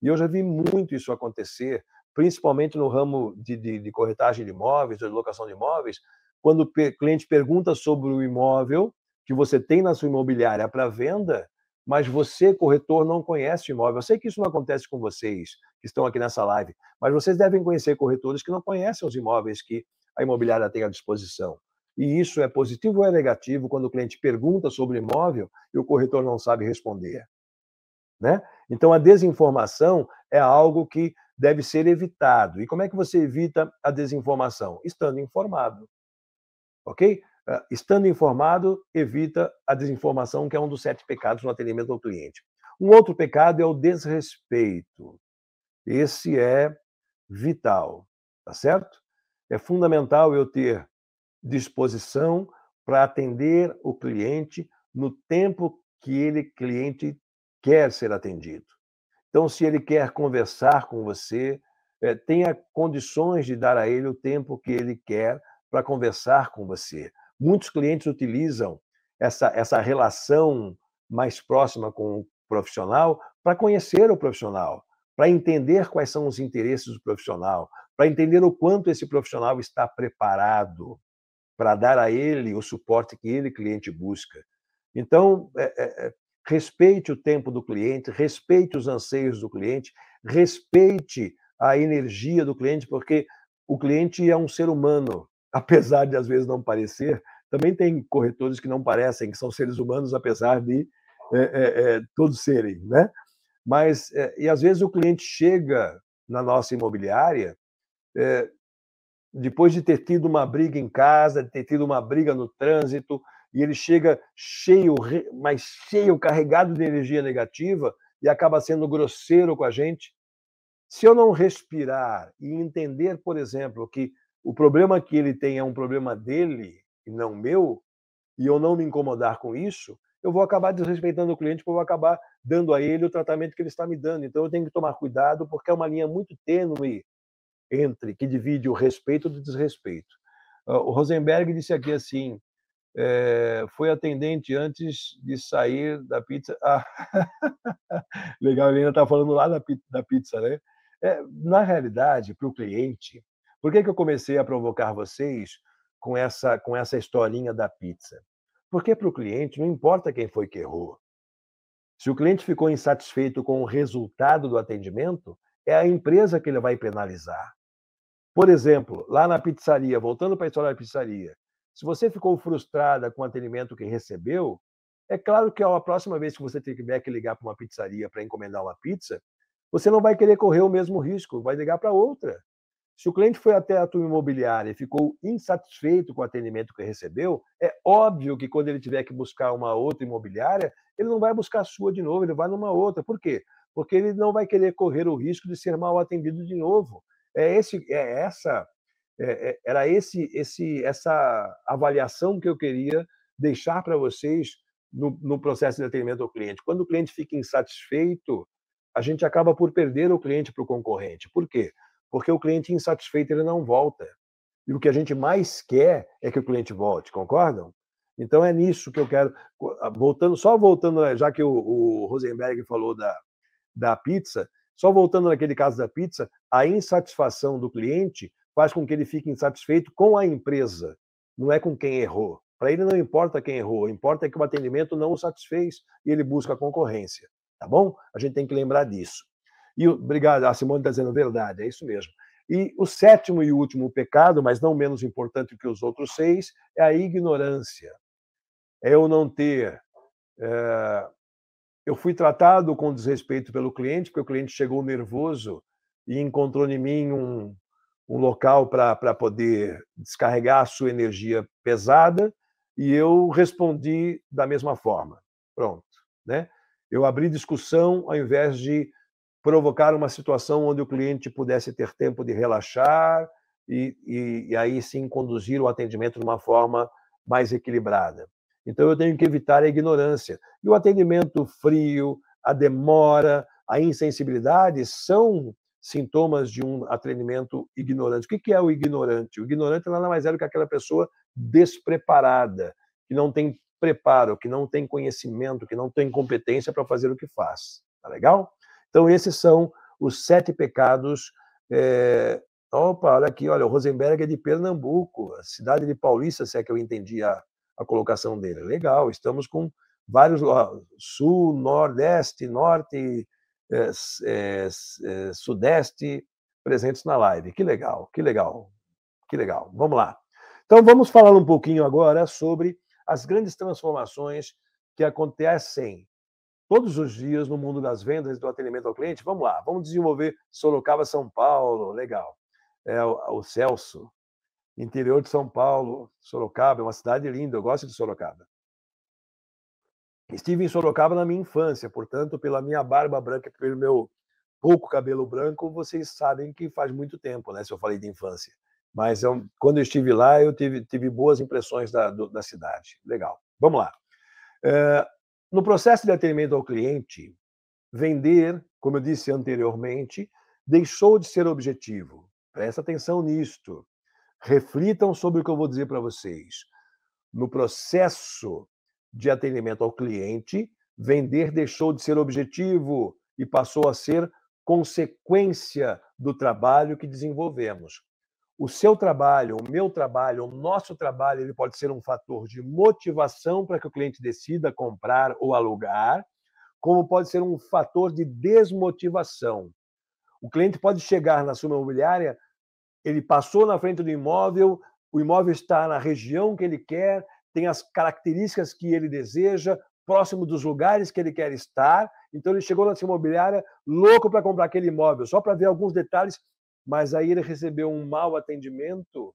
B: E eu já vi muito isso acontecer principalmente no ramo de, de, de corretagem de imóveis, de locação de imóveis, quando o cliente pergunta sobre o imóvel que você tem na sua imobiliária para venda, mas você, corretor, não conhece o imóvel. Eu sei que isso não acontece com vocês que estão aqui nessa live, mas vocês devem conhecer corretores que não conhecem os imóveis que a imobiliária tem à disposição. E isso é positivo ou é negativo quando o cliente pergunta sobre o imóvel e o corretor não sabe responder? Né? Então, a desinformação é algo que deve ser evitado. E como é que você evita a desinformação? Estando informado. Ok? Ah, estando informado, evita a desinformação, que é um dos sete pecados no atendimento ao cliente. Um outro pecado é o desrespeito. Esse é vital, tá certo? É fundamental eu ter disposição para atender o cliente no tempo que ele, cliente, quer ser atendido. Então, se ele quer conversar com você, é, tenha condições de dar a ele o tempo que ele quer para conversar com você. Muitos clientes utilizam essa, essa relação mais próxima com o profissional para conhecer o profissional, para entender quais são os interesses do profissional, para entender o quanto esse profissional está preparado para dar a ele o suporte que ele, cliente, busca. Então, é, é, é respeite o tempo do cliente, respeite os anseios do cliente, respeite a energia do cliente, porque o cliente é um ser humano, apesar de às vezes não parecer. Também tem corretores que não parecem, que são seres humanos, apesar de é, é, todos serem, né? Mas, e às vezes o cliente chega na nossa imobiliária depois de ter tido uma briga em casa, de ter tido uma briga no trânsito, e ele chega cheio, mais cheio, carregado de energia negativa e acaba sendo grosseiro com a gente. Se eu não respirar e entender, por exemplo, que o problema que ele tem é um problema dele e não meu, e eu não me incomodar com isso, eu vou acabar desrespeitando o cliente, porque eu vou acabar dando a ele o tratamento que ele está me dando. Então eu tenho que tomar cuidado, porque é uma linha muito tênue entre que divide o respeito do desrespeito. Ah, o Rosenberg disse aqui assim: é, foi atendente antes de sair da pizza. *laughs* Ah, legal, ele ainda está falando lá da, da pizza, né? É, na realidade, para o cliente, por que, que eu comecei a provocar vocês com essa, com essa historinha da pizza? Porque para o cliente não importa quem foi que errou. Se o cliente ficou insatisfeito com o resultado do atendimento, é a empresa que ele vai penalizar. Por exemplo, lá na pizzaria, voltando para a história da pizzaria, se você ficou frustrada com o atendimento que recebeu, é claro que a próxima vez que você tiver que ligar para uma pizzaria para encomendar uma pizza, você não vai querer correr o mesmo risco, vai ligar para outra. Se o cliente foi até a tua imobiliária e ficou insatisfeito com o atendimento que recebeu, é óbvio que quando ele tiver que buscar uma outra imobiliária, ele não vai buscar a sua de novo, ele vai numa outra. Por quê? Porque ele não vai querer correr o risco de ser mal atendido de novo. É, esse, é essa é, é, era esse, esse, essa avaliação que eu queria deixar para vocês no, no, processo de atendimento ao cliente. Quando o cliente fica insatisfeito, a gente acaba por perder o cliente para o concorrente. Por quê? Porque o cliente insatisfeito ele não volta. E o que a gente mais quer é que o cliente volte, concordam? Então é nisso que eu quero. Voltando, só voltando, né, já que o, o Rosenberg falou da, da pizza, só voltando naquele caso da pizza, a insatisfação do cliente faz com que ele fique insatisfeito com a empresa, não é com quem errou. Para ele não importa quem errou, importa é que o atendimento não o satisfez e ele busca a concorrência. Tá bom? A gente tem que lembrar disso. E obrigado, a Simone está dizendo verdade, é isso mesmo. E o sétimo e último pecado, mas não menos importante que os outros seis, é a ignorância. É eu não ter. É... Eu fui tratado com desrespeito pelo cliente, porque o cliente chegou nervoso e encontrou em mim um, um local para poder descarregar a sua energia pesada e eu respondi da mesma forma. Pronto, né? Eu abri discussão ao invés de provocar uma situação onde o cliente pudesse ter tempo de relaxar e, e, e aí sim conduzir o atendimento de uma forma mais equilibrada. Então eu tenho que evitar a ignorância. E o atendimento frio, a demora, a insensibilidade são sintomas de um atendimento ignorante. O que é o ignorante? O ignorante nada mais é do que aquela pessoa despreparada, que não tem preparo, que não tem conhecimento, que não tem competência para fazer o que faz. Tá legal? Então, esses são os sete pecados. É... Opa, olha aqui, olha, o Rosenberg é de Pernambuco, a cidade de Paulista, se é que eu entendi a, a colocação dele. Legal, estamos com vários sul, nordeste, norte, é, é, é, Sudeste presentes na live. Que legal, que legal, que legal. Vamos lá. Então, vamos falar um pouquinho agora sobre as grandes transformações que acontecem todos os dias no mundo das vendas e do atendimento ao cliente. Vamos lá, vamos desenvolver Sorocaba, São Paulo, legal. É o, o Celso, interior de São Paulo, Sorocaba, é uma cidade linda, eu gosto de Sorocaba. Estive em Sorocaba na minha infância, portanto, pela minha barba branca, pelo meu pouco cabelo branco, vocês sabem que faz muito tempo, né? Se eu falei de infância. Mas eu, quando eu estive lá, eu tive, tive boas impressões da, do, da cidade. Legal. Vamos lá. É, no processo de atendimento ao cliente, vender, como eu disse anteriormente, deixou de ser objetivo. Presta atenção nisto. Reflitam sobre o que eu vou dizer para vocês. No processo de atendimento ao cliente, vender deixou de ser objetivo e passou a ser consequência do trabalho que desenvolvemos. O seu trabalho, o meu trabalho, o nosso trabalho, ele pode ser um fator de motivação para que o cliente decida comprar ou alugar, como pode ser um fator de desmotivação. O cliente pode chegar na sua imobiliária, ele passou na frente do imóvel, o imóvel está na região que ele quer, tem as características que ele deseja, próximo dos lugares que ele quer estar. Então ele chegou na sua imobiliária louco para comprar aquele imóvel, só para ver alguns detalhes, mas aí ele recebeu um mau atendimento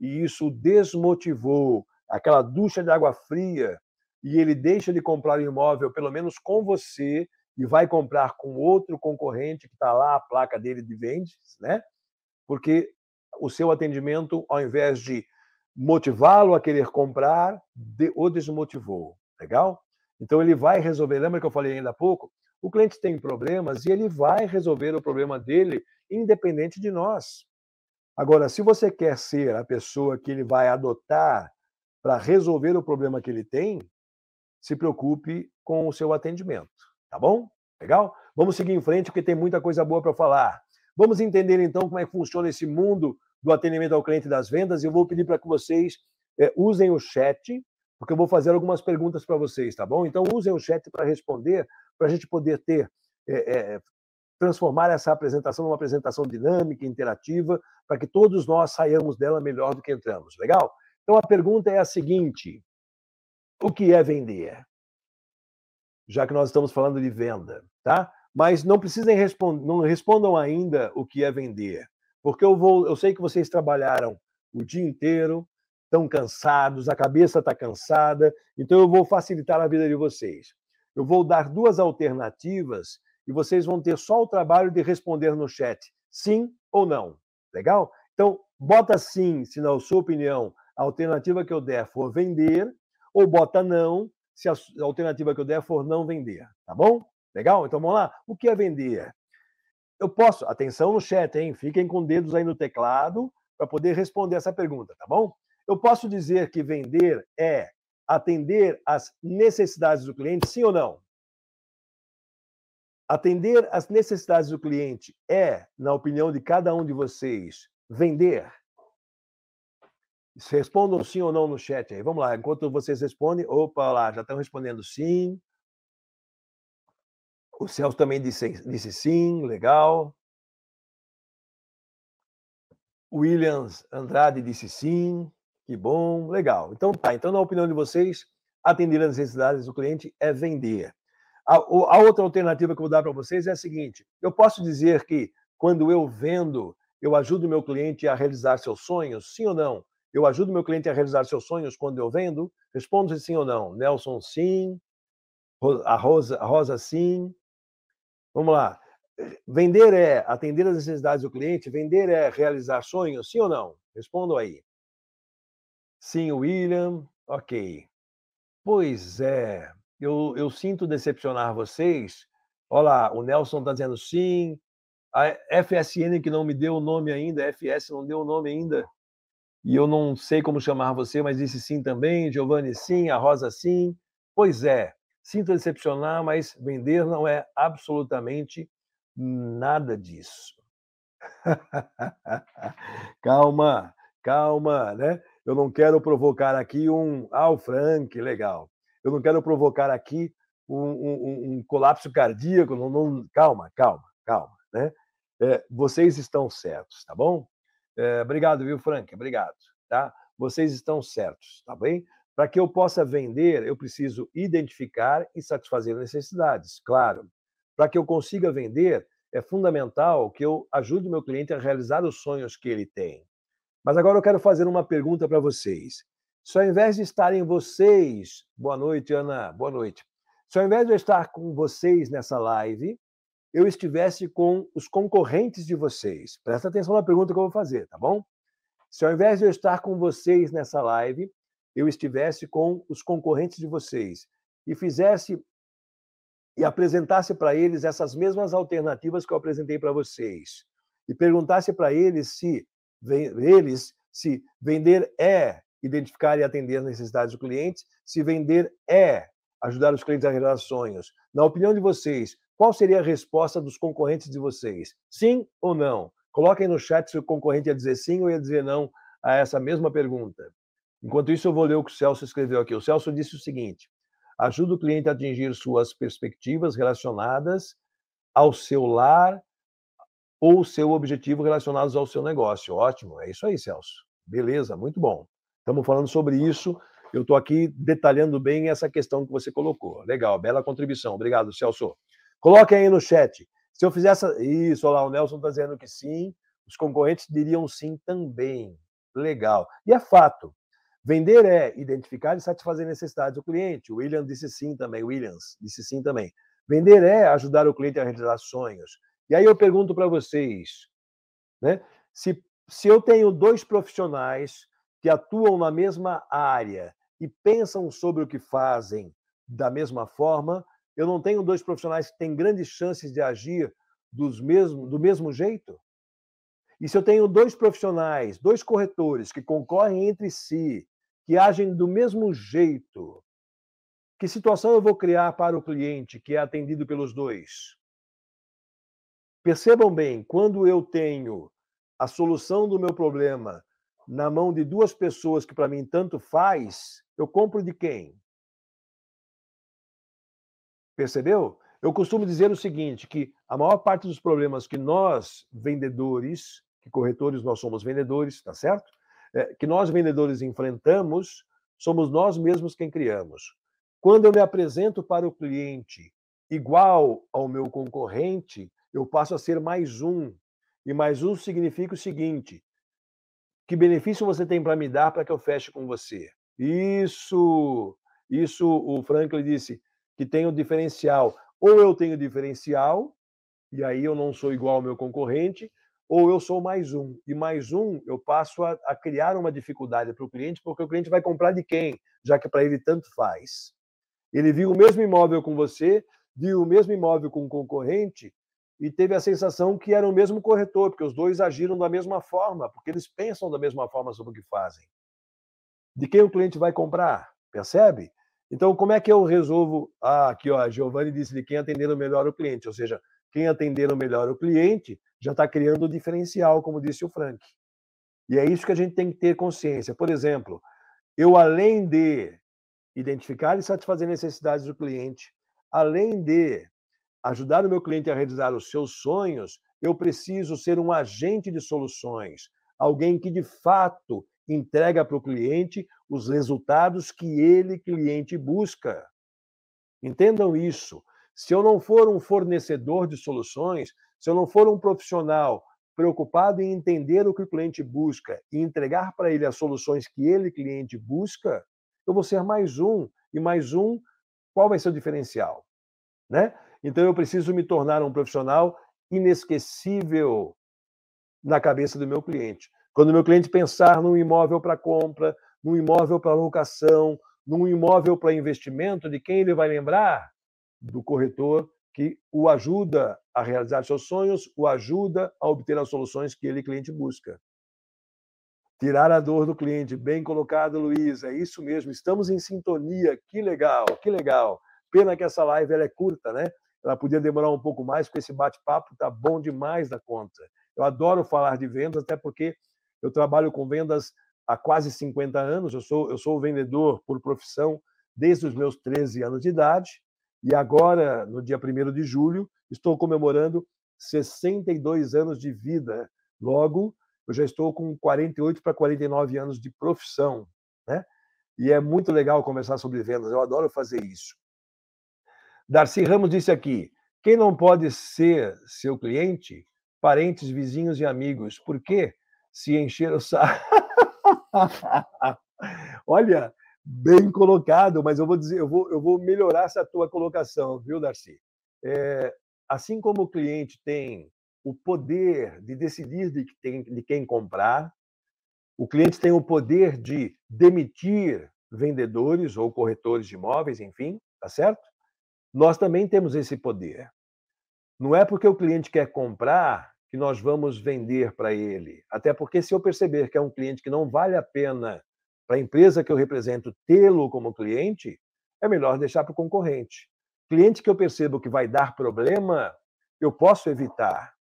B: e isso desmotivou aquela ducha de água fria e ele deixa de comprar o imóvel pelo menos com você e vai comprar com outro concorrente que está lá a placa dele de vendes, né? Porque o seu atendimento, ao invés de motivá-lo a querer comprar, o desmotivou. Legal? Então ele vai resolver. Lembra que eu falei ainda há pouco? O cliente tem problemas e ele vai resolver o problema dele independente de nós. Agora, se você quer ser a pessoa que ele vai adotar para resolver o problema que ele tem, se preocupe com o seu atendimento, tá bom? Legal? Vamos seguir em frente, porque tem muita coisa boa para falar. Vamos entender então como é que funciona esse mundo do atendimento ao cliente das vendas. Eu vou pedir para que vocês é, usem o chat, porque eu vou fazer algumas perguntas para vocês, tá bom? Então, usem o chat para responder, para a gente poder ter, é, é, transformar essa apresentação numa apresentação dinâmica, interativa, para que todos nós saiamos dela melhor do que entramos. Legal? Então, a pergunta é a seguinte: o que é vender? Já que nós estamos falando de venda, tá? Mas não precisem responder, não respondam ainda o que é vender, porque eu vou, eu sei que vocês trabalharam o dia inteiro, estão cansados, a cabeça está cansada, então eu vou facilitar a vida de vocês. Eu vou dar duas alternativas e vocês vão ter só o trabalho de responder no chat, sim ou não. Legal? Então, bota sim, se na sua opinião a alternativa que eu der for vender, ou bota não, se a alternativa que eu der for não vender, tá bom? Legal? Então vamos lá. O que é vender? Eu posso, atenção no chat, hein? Fiquem com dedos aí no teclado para poder responder essa pergunta, tá bom? Eu posso dizer que vender é atender às necessidades do cliente, sim ou não? Atender às necessidades do cliente é, na opinião de cada um de vocês, vender? Respondam sim ou não no chat aí. Vamos lá, enquanto vocês respondem. Opa, lá, já estão respondendo sim. O Celso também disse, disse sim, legal. Williams Andrade disse sim, que bom, legal. Então tá, então na opinião de vocês, atender as necessidades do cliente é vender. A, a outra alternativa que eu vou dar para vocês é a seguinte: eu posso dizer que quando eu vendo, eu ajudo o meu cliente a realizar seus sonhos, sim ou não? Eu ajudo o meu cliente a realizar seus sonhos quando eu vendo? Responda sim ou não. Nelson, sim. A Rosa, a Rosa sim. Vamos lá. Vender é atender as necessidades do cliente? Vender é realizar sonhos? Sim ou não? Respondam aí. Sim, William. Ok. Pois é. Eu, eu sinto decepcionar vocês. Olha lá, o Nelson está dizendo sim. A FSN, que não me deu o nome ainda, FS não deu o nome ainda. E eu não sei como chamar você, mas disse sim também. Giovanni, sim. A Rosa, sim. Pois é. Sinto decepcionar, mas vender não é absolutamente nada disso. *laughs* calma, calma, né? Eu não quero provocar aqui um. Ah, o Frank, legal. Eu não quero provocar aqui um, um, um colapso cardíaco. Não, não, calma, calma, calma, né? É, vocês estão certos, tá bom? É, obrigado, viu, Frank? Obrigado, tá? Vocês estão certos, tá bem? Para que eu possa vender, eu preciso identificar e satisfazer necessidades, claro. Para que eu consiga vender, é fundamental que eu ajude meu cliente a realizar os sonhos que ele tem. Mas agora eu quero fazer uma pergunta para vocês. Se ao invés de estarem vocês, boa noite, Ana, boa noite. Se ao invés de eu estar com vocês nessa live, eu estivesse com os concorrentes de vocês. Presta atenção na pergunta que eu vou fazer, tá bom? Se ao invés de eu estar com vocês nessa live, eu estivesse com os concorrentes de vocês e fizesse e apresentasse para eles essas mesmas alternativas que eu apresentei para vocês e perguntasse para eles se eles se vender é identificar e atender as necessidades do cliente, se vender é ajudar os clientes a realizar sonhos. Na opinião de vocês, qual seria a resposta dos concorrentes de vocês? Sim ou não? Coloquem no chat se o concorrente ia dizer sim ou ia dizer não a essa mesma pergunta. Enquanto isso, eu vou ler o que o Celso escreveu aqui. O Celso disse o seguinte: ajuda o cliente a atingir suas perspectivas relacionadas ao seu lar ou seu objetivo relacionados ao seu negócio. Ótimo, é isso aí, Celso. Beleza, muito bom. Estamos falando sobre isso. Eu estou aqui detalhando bem essa questão que você colocou. Legal, bela contribuição. Obrigado, Celso. Coloque aí no chat. Se eu fizesse. Isso, olha lá, o Nelson está dizendo que sim. Os concorrentes diriam sim também. Legal. E é fato. Vender é identificar e satisfazer necessidades do cliente. O William disse sim também. Williams disse sim também. Vender é ajudar o cliente a realizar sonhos. E aí eu pergunto para vocês, né? Se, se eu tenho dois profissionais que atuam na mesma área e pensam sobre o que fazem da mesma forma, eu não tenho dois profissionais que têm grandes chances de agir dos mesmo, do mesmo jeito? E se eu tenho dois profissionais, dois corretores que concorrem entre si, que agem do mesmo jeito, que situação eu vou criar para o cliente que é atendido pelos dois? Percebam bem, quando eu tenho a solução do meu problema na mão de duas pessoas que para mim tanto faz, eu compro de quem? Percebeu? Eu costumo dizer o seguinte, que a maior parte dos problemas que nós, vendedores, que corretores nós somos vendedores, tá certo? É, que nós, vendedores, enfrentamos, somos nós mesmos quem criamos. Quando eu me apresento para o cliente igual ao meu concorrente, eu passo a ser mais um. E mais um significa o seguinte: que benefício você tem para me dar para que eu feche com você? Isso, isso o Franklin disse que tem o diferencial. Ou eu tenho diferencial, e aí eu não sou igual ao meu concorrente, ou eu sou mais um. E mais um, eu passo a, a criar uma dificuldade para o cliente, porque o cliente vai comprar de quem? Já que para ele tanto faz. Ele viu o mesmo imóvel com você, viu o mesmo imóvel com o concorrente e teve a sensação que era o mesmo corretor, porque os dois agiram da mesma forma, porque eles pensam da mesma forma sobre o que fazem. De quem o cliente vai comprar? Percebe? Então, como é que eu resolvo? Ah, aqui, ó, a Giovanni disse de quem atender melhor o cliente, ou seja, quem atender melhor o cliente já está criando o diferencial, como disse o Frank. E é isso que a gente tem que ter consciência. Por exemplo, eu, além de identificar e satisfazer necessidades do cliente, além de ajudar o meu cliente a realizar os seus sonhos, eu preciso ser um agente de soluções, alguém que de fato entrega para o cliente os resultados que ele, cliente, busca. Entendam isso. Se eu não for um fornecedor de soluções, se eu não for um profissional preocupado em entender o que o cliente busca e entregar para ele as soluções que ele, cliente, busca, eu vou ser mais um. E mais um, qual vai ser o diferencial? Né? Então eu preciso me tornar um profissional inesquecível na cabeça do meu cliente. Quando o meu cliente pensar num imóvel para compra, num imóvel para locação, num imóvel para investimento, de quem ele vai lembrar? Do corretor que o ajuda a realizar seus sonhos, o ajuda a obter as soluções que ele, cliente, busca. Tirar a dor do cliente. Bem colocado, Luiz. É isso mesmo. Estamos em sintonia. Que legal, que legal. Pena que essa live ela é curta, né? Ela podia demorar um pouco mais, porque esse bate-papo está bom demais da conta. Eu adoro falar de vendas, até porque eu trabalho com vendas há quase 50 anos. Eu sou, eu sou vendedor por profissão desde os meus 13 anos de idade. E agora, no dia 1 de julho, estou comemorando 62 anos de vida. Logo, eu já estou com 48 para 49 anos de profissão, né? E é muito legal conversar sobre vendas, eu adoro fazer isso. Darcy Ramos disse aqui: quem não pode ser seu cliente? Parentes, vizinhos e amigos. Por quê? Se encher o saco. *laughs* Olha, bem colocado, mas eu vou dizer, eu vou, eu vou melhorar essa tua colocação, viu, Darcy? É, assim como o cliente tem o poder de decidir de, quem, de quem comprar, o cliente tem o poder de demitir vendedores ou corretores de imóveis, enfim, tá certo? Nós também temos esse poder. Não é porque o cliente quer comprar que nós vamos vender para ele. Até porque, se eu perceber que é um cliente que não vale a pena para a empresa que eu represento tê-lo como cliente, é melhor deixar para o concorrente. Cliente que eu percebo que vai dar problema, eu posso evitar.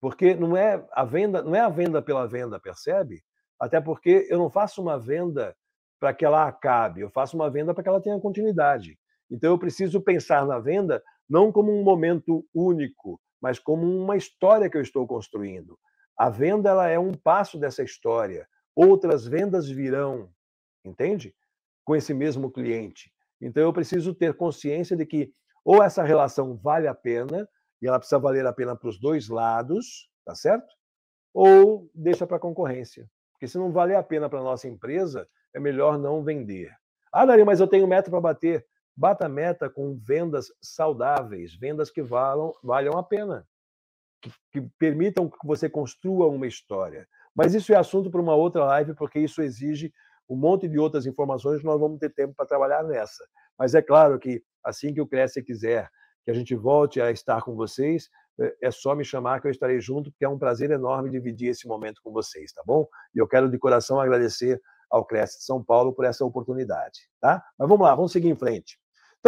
B: Porque não é a venda, não é a venda pela venda, percebe? Até porque eu não faço uma venda para que ela acabe, eu faço uma venda para que ela tenha continuidade. Então eu preciso pensar na venda não como um momento único, mas como uma história que eu estou construindo. A venda ela é um passo dessa história. Outras vendas virão, entende? Com esse mesmo cliente. Então eu preciso ter consciência de que ou essa relação vale a pena, e ela precisa valer a pena para os dois lados, tá certo? Ou deixa para a concorrência. Porque se não valer a pena para a nossa empresa, é melhor não vender. Ah, Dari, mas eu tenho meta para bater. Bata meta com vendas saudáveis, vendas que valham, valham a pena, que, que permitam que você construa uma história. Mas isso é assunto para uma outra live, porque isso exige um monte de outras informações que nós vamos ter tempo para trabalhar nessa. Mas é claro que assim que o Cresce quiser que a gente volte a estar com vocês, é, é só me chamar que eu estarei junto, porque é um prazer enorme dividir esse momento com vocês, tá bom? E eu quero de coração agradecer ao Cresce de São Paulo por essa oportunidade, tá? Mas vamos lá, vamos seguir em frente.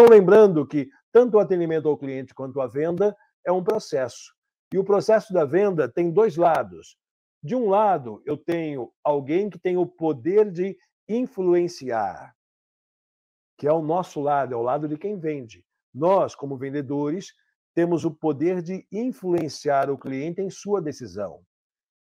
B: Então, lembrando que tanto o atendimento ao cliente quanto a venda é um processo. E o processo da venda tem dois lados. De um lado, eu tenho alguém que tem o poder de influenciar, que é o nosso lado, é o lado de quem vende. Nós, como vendedores, temos o poder de influenciar o cliente em sua decisão.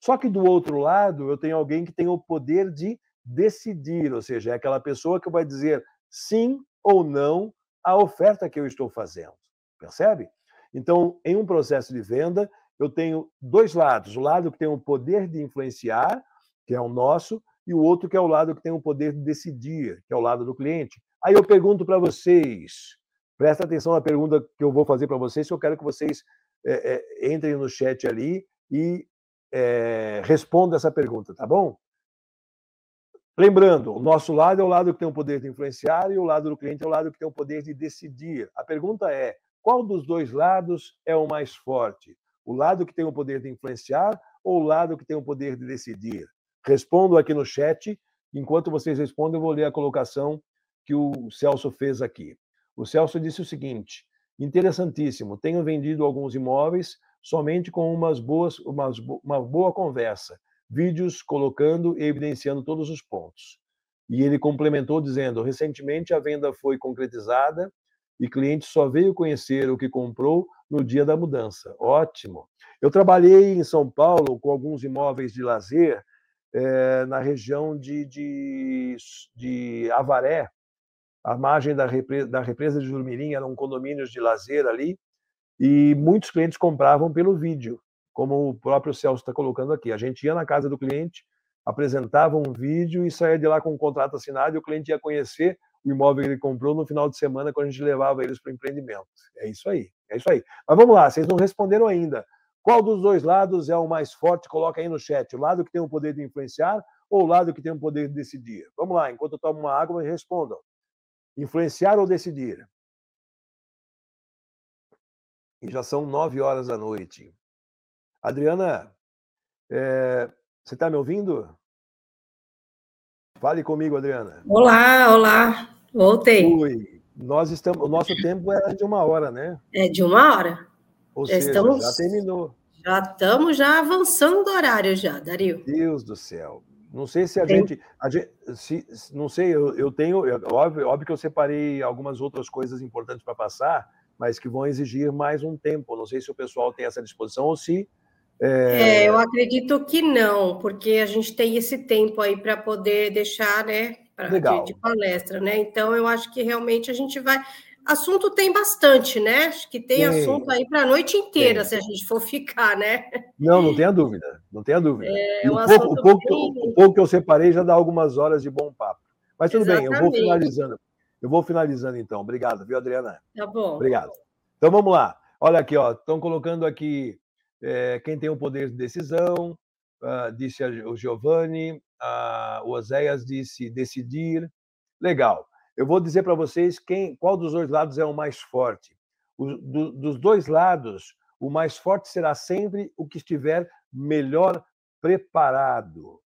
B: Só que do outro lado, eu tenho alguém que tem o poder de decidir, ou seja, é aquela pessoa que vai dizer sim ou não à oferta que eu estou fazendo. Percebe? Então, em um processo de venda, eu tenho dois lados: o lado que tem o poder de influenciar, que é o nosso, e o outro que é o lado que tem o poder de decidir, que é o lado do cliente. Aí eu pergunto para vocês, presta atenção na pergunta que eu vou fazer para vocês, que eu quero que vocês é, é, entrem no chat ali e é, respondam essa pergunta, tá bom? Lembrando, o nosso lado é o lado que tem o poder de influenciar e o lado do cliente é o lado que tem o poder de decidir. A pergunta é: qual dos dois lados é o mais forte? O lado que tem o poder de influenciar ou o lado que tem o poder de decidir? Respondo aqui no chat. Enquanto vocês respondem, eu vou ler a colocação que o Celso fez aqui. O Celso disse o seguinte: interessantíssimo, tenho vendido alguns imóveis somente com umas boas, umas, uma boa conversa vídeos colocando e evidenciando todos os pontos. E ele complementou dizendo: recentemente a venda foi concretizada e cliente só veio conhecer o que comprou no dia da mudança. Ótimo. Eu trabalhei em São Paulo com alguns imóveis de lazer é, na região de, de, de Avaré, a margem da represa, da represa de Jurmirim, eram condomínios de lazer ali, e muitos clientes compravam pelo vídeo como o próprio Celso está colocando aqui. A gente ia na casa do cliente, apresentava um vídeo e saía de lá com um contrato assinado e o cliente ia conhecer o imóvel que ele comprou no final de semana quando a gente levava eles para o empreendimento. É isso aí, é isso aí. Mas vamos lá, vocês não responderam ainda. Qual dos dois lados é o mais forte? Coloca aí no chat. O lado que tem o poder de influenciar ou o lado que tem o poder de decidir? Vamos lá, enquanto eu tomo uma água, respondam. Influenciar ou decidir? E já são nove horas da noite. Adriana, é, você está me ouvindo? Fale comigo, Adriana.
C: Olá, olá. Voltei.
B: Nós estamos, o nosso tempo era de uma hora, né?
C: É de uma hora.
B: Ou já seja, estamos, já terminou.
C: Já estamos já avançando do horário já, Dario.
B: Deus do céu. Não sei se a gente, a gente se, não sei, eu, eu tenho, óbvio, óbvio que eu separei algumas outras coisas importantes para passar, mas que vão exigir mais um tempo. Não sei se o pessoal tem essa disposição ou se
C: é... é... eu acredito que não, porque a gente tem esse tempo aí para poder deixar, né, pra, de, de, palestra, né? Então eu acho que realmente a gente vai. Assunto tem bastante, né? Acho que tem Sim. assunto aí para a noite inteira, tem. se a gente for ficar, né?
B: Não, não tenha dúvida, não tenha dúvida. É, um o, pouco, o, pouco, bem... o pouco que eu separei já dá algumas horas de bom papo. Mas tudo Exatamente. bem, eu vou finalizando. Eu vou finalizando então. Obrigado, viu, Adriana?
C: Tá bom.
B: Obrigado. Então vamos lá. Olha aqui, ó, estão colocando aqui é, quem tem o poder de decisão, uh, disse o Giovanni, uh, o Oséias disse decidir. Legal. Eu vou dizer para vocês quem, qual dos dois lados é o mais forte. O, do, dos dois lados, o mais forte será sempre o que estiver melhor preparado.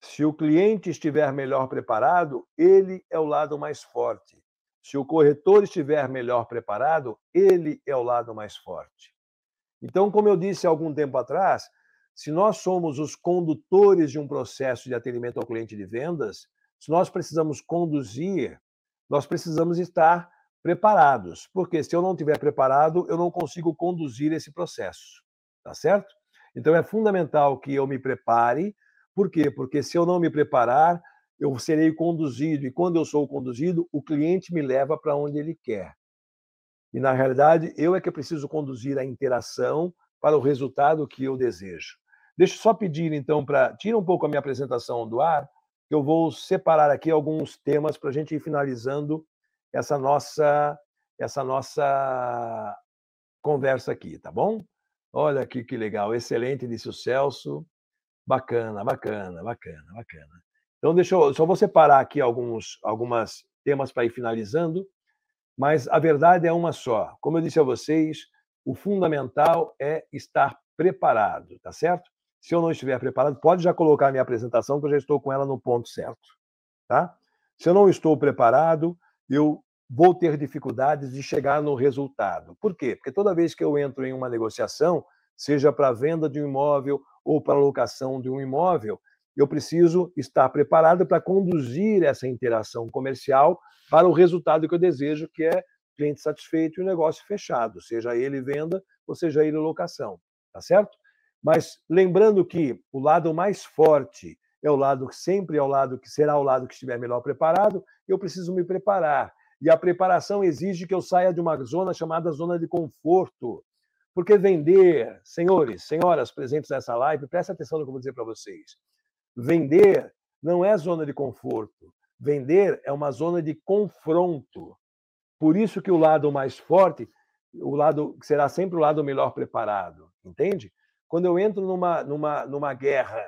B: Se o cliente estiver melhor preparado, ele é o lado mais forte. Se o corretor estiver melhor preparado, ele é o lado mais forte. Então, como eu disse há algum tempo atrás, se nós somos os condutores de um processo de atendimento ao cliente de vendas, se nós precisamos conduzir, nós precisamos estar preparados, porque se eu não estiver preparado, eu não consigo conduzir esse processo, tá certo? Então é fundamental que eu me prepare, por quê? Porque se eu não me preparar, eu serei conduzido, e quando eu sou conduzido, o cliente me leva para onde ele quer. E, na realidade, eu é que preciso conduzir a interação para o resultado que eu desejo. Deixa eu só pedir, então, para. Tira um pouco a minha apresentação do ar, que eu vou separar aqui alguns temas para a gente ir finalizando essa nossa, essa nossa conversa aqui, tá bom? Olha aqui que legal, excelente, disse o Celso. Bacana, bacana, bacana, bacana. Então, deixa eu só vou separar aqui alguns algumas temas para ir finalizando mas a verdade é uma só. Como eu disse a vocês, o fundamental é estar preparado, tá certo? Se eu não estiver preparado, pode já colocar a minha apresentação, que eu já estou com ela no ponto certo, tá? Se eu não estou preparado, eu vou ter dificuldades de chegar no resultado. Por quê? Porque toda vez que eu entro em uma negociação, seja para venda de um imóvel ou para locação de um imóvel, eu preciso estar preparado para conduzir essa interação comercial para o resultado que eu desejo, que é cliente satisfeito e o negócio fechado, seja ele venda ou seja ele locação, tá certo? Mas lembrando que o lado mais forte é o lado que sempre é o lado que será o lado que estiver melhor preparado, eu preciso me preparar. E a preparação exige que eu saia de uma zona chamada zona de conforto. Porque vender, senhores, senhoras presentes nessa live, presta atenção no que eu vou dizer para vocês. Vender não é zona de conforto. Vender é uma zona de confronto. Por isso que o lado mais forte, o lado será sempre o lado melhor preparado, entende? Quando eu entro numa, numa, numa guerra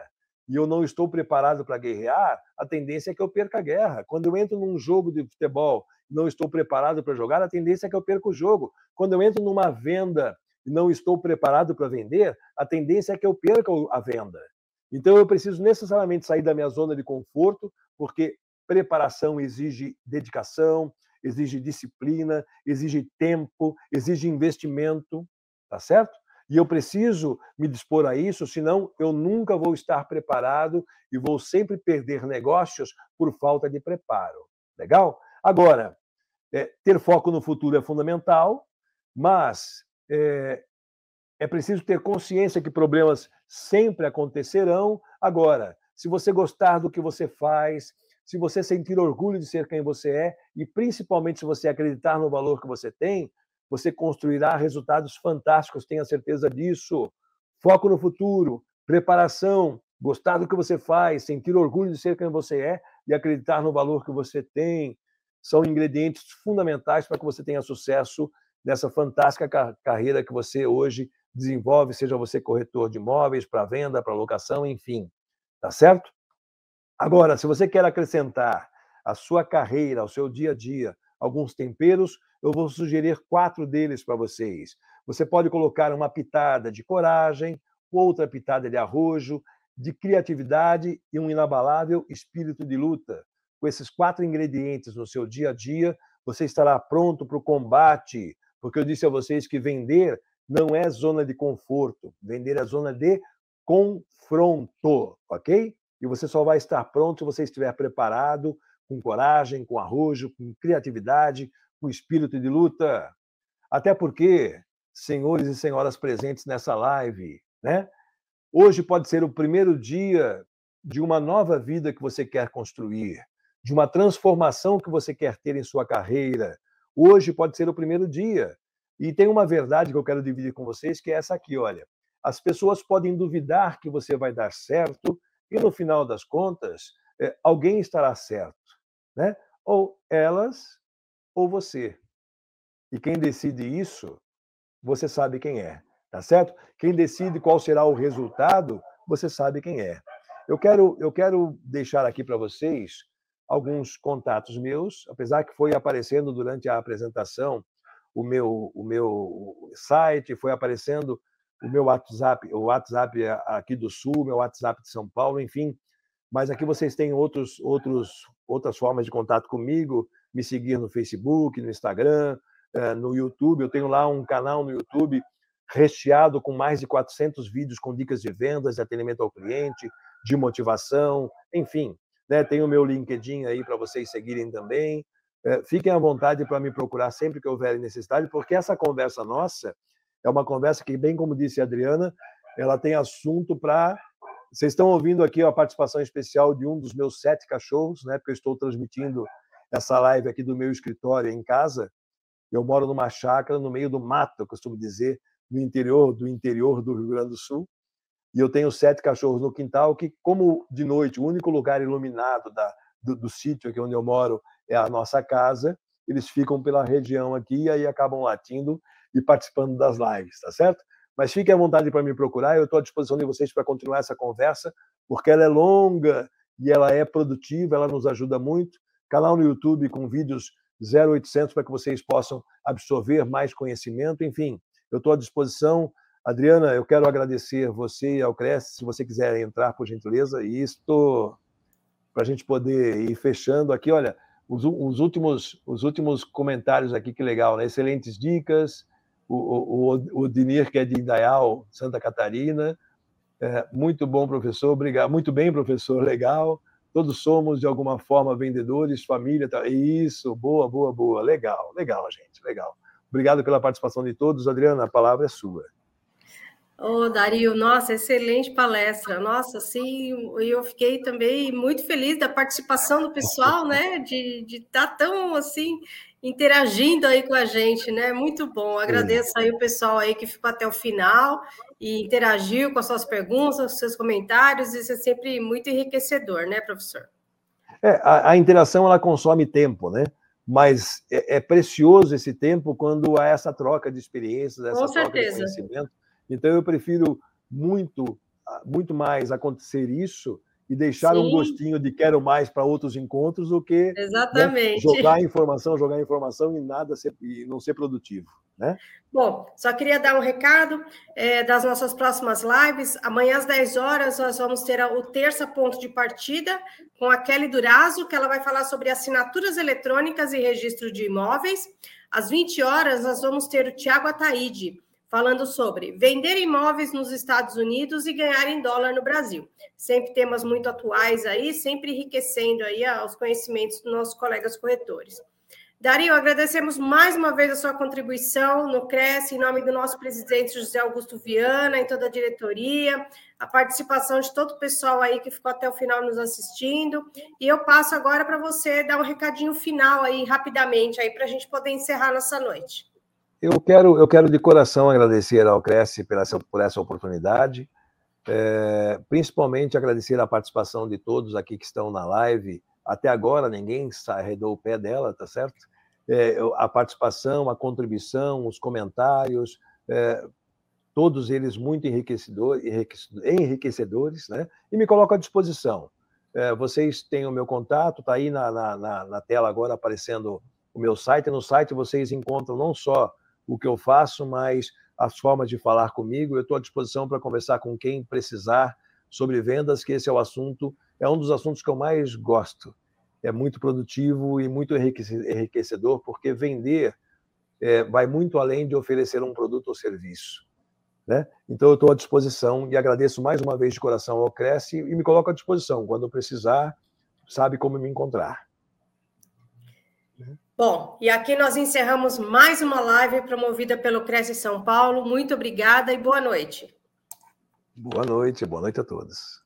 B: e eu não estou preparado para guerrear, a tendência é que eu perca a guerra. Quando eu entro num jogo de futebol e não estou preparado para jogar, a tendência é que eu perca o jogo. Quando eu entro numa venda e não estou preparado para vender, a tendência é que eu perca a venda. Então eu preciso necessariamente sair da minha zona de conforto, porque preparação exige dedicação, exige disciplina, exige tempo, exige investimento, tá certo? E eu preciso me dispor a isso, senão eu nunca vou estar preparado e vou sempre perder negócios por falta de preparo. Legal? Agora, é, ter foco no futuro é fundamental, mas é, é preciso ter consciência que problemas sempre acontecerão. Agora, se você gostar do que você faz, se você sentir orgulho de ser quem você é e principalmente se você acreditar no valor que você tem, você construirá resultados fantásticos, tenha certeza disso. Foco no futuro, preparação, gostar do que você faz, sentir orgulho de ser quem você é e acreditar no valor que você tem, são ingredientes fundamentais para que você tenha sucesso nessa fantástica carreira que você hoje desenvolve, seja você corretor de imóveis para venda, para locação, enfim. Tá certo? Agora, se você quer acrescentar à sua carreira, ao seu dia a dia, alguns temperos, eu vou sugerir quatro deles para vocês. Você pode colocar uma pitada de coragem, outra pitada de arrojo, de criatividade e um inabalável espírito de luta. Com esses quatro ingredientes no seu dia a dia, você estará pronto para o combate, porque eu disse a vocês que vender não é zona de conforto, vender é zona de confronto, ok? E você só vai estar pronto se você estiver preparado, com coragem, com arrojo, com criatividade, com espírito de luta. Até porque, senhores e senhoras presentes nessa live, né? Hoje pode ser o primeiro dia de uma nova vida que você quer construir, de uma transformação que você quer ter em sua carreira. Hoje pode ser o primeiro dia. E tem uma verdade que eu quero dividir com vocês, que é essa aqui, olha. As pessoas podem duvidar que você vai dar certo e no final das contas, eh, alguém estará certo, né? Ou elas ou você. E quem decide isso, você sabe quem é, tá certo? Quem decide qual será o resultado, você sabe quem é. Eu quero, eu quero deixar aqui para vocês alguns contatos meus, apesar que foi aparecendo durante a apresentação o meu, o meu site, foi aparecendo o meu WhatsApp, o WhatsApp aqui do Sul, meu WhatsApp de São Paulo, enfim. Mas aqui vocês têm outros, outros, outras formas de contato comigo me seguir no Facebook, no Instagram, eh, no YouTube. Eu tenho lá um canal no YouTube recheado com mais de 400 vídeos com dicas de vendas, de atendimento ao cliente, de motivação, enfim. Né? Tem o meu LinkedIn aí para vocês seguirem também. Eh, fiquem à vontade para me procurar sempre que houver necessidade, porque essa conversa nossa é uma conversa que, bem como disse a Adriana, ela tem assunto para. Vocês estão ouvindo aqui a participação especial de um dos meus sete cachorros, né? Porque eu estou transmitindo essa live aqui do meu escritório em casa. Eu moro numa chácara no meio do mato, eu costumo dizer, no interior do interior do Rio Grande do Sul. E eu tenho sete cachorros no quintal que, como de noite o único lugar iluminado da, do, do sítio aqui onde eu moro é a nossa casa, eles ficam pela região aqui e aí acabam latindo e participando das lives, tá certo? Mas fiquem à vontade para me procurar, eu estou à disposição de vocês para continuar essa conversa, porque ela é longa e ela é produtiva, ela nos ajuda muito canal no YouTube com vídeos 0800 para que vocês possam absorver mais conhecimento, enfim. eu estou à disposição. Adriana, eu quero agradecer você e ao Cresce, se você quiser entrar, por gentileza, e estou para a gente poder ir fechando aqui. Olha, os, os, últimos, os últimos comentários aqui, que legal, né? Excelentes dicas. O, o, o Dinir, que é de Indaial, Santa Catarina. É, muito bom, professor. Obrigado. Muito bem, professor. Legal. Todos somos, de alguma forma, vendedores, família. Tá... Isso, boa, boa, boa. Legal, legal, gente. Legal. Obrigado pela participação de todos. Adriana, a palavra é sua.
C: Ô, oh, Dario, nossa, excelente palestra. Nossa, sim, eu fiquei também muito feliz da participação do pessoal, né? De estar tá tão assim interagindo aí com a gente, né? Muito bom. Agradeço aí o pessoal aí que ficou até o final e interagiu com as suas perguntas, os seus comentários. Isso é sempre muito enriquecedor, né, professor?
B: É, a, a interação ela consome tempo, né? Mas é, é, precioso esse tempo quando há essa troca de experiências, essa com troca certeza. de conhecimento então eu prefiro muito, muito mais acontecer isso e deixar Sim. um gostinho de quero mais para outros encontros do que
C: né,
B: jogar informação, jogar informação e nada ser, e não ser produtivo. Né?
C: Bom, só queria dar um recado é, das nossas próximas lives. Amanhã às 10 horas nós vamos ter o terça ponto de partida com a Kelly Durazo, que ela vai falar sobre assinaturas eletrônicas e registro de imóveis. Às 20 horas nós vamos ter o Tiago Ataíde, falando sobre vender imóveis nos Estados Unidos e ganhar em dólar no Brasil. Sempre temas muito atuais aí, sempre enriquecendo aí os conhecimentos dos nossos colegas corretores. Dario, agradecemos mais uma vez a sua contribuição no Cresce, em nome do nosso presidente José Augusto Viana, em toda a diretoria, a participação de todo o pessoal aí que ficou até o final nos assistindo. E eu passo agora para você dar um recadinho final aí, rapidamente, aí, para a gente poder encerrar nossa noite.
B: Eu quero, eu quero de coração agradecer ao Cresce por essa, por essa oportunidade, é, principalmente agradecer a participação de todos aqui que estão na live. Até agora ninguém arredou o pé dela, tá certo? É, a participação, a contribuição, os comentários, é, todos eles muito enriquecedor, enriquecedores, né? E me coloco à disposição. É, vocês têm o meu contato, está aí na, na, na, tela agora aparecendo o meu site. No site vocês encontram não só o que eu faço, mas as formas de falar comigo. Eu estou à disposição para conversar com quem precisar sobre vendas, que esse é o assunto, é um dos assuntos que eu mais gosto. É muito produtivo e muito enriquecedor, porque vender é, vai muito além de oferecer um produto ou serviço. Né? Então, eu estou à disposição e agradeço mais uma vez de coração ao Cresce e me coloco à disposição. Quando precisar, sabe como me encontrar.
C: Bom, e aqui nós encerramos mais uma live promovida pelo Cresce São Paulo. Muito obrigada e boa noite.
B: Boa noite, boa noite a todos.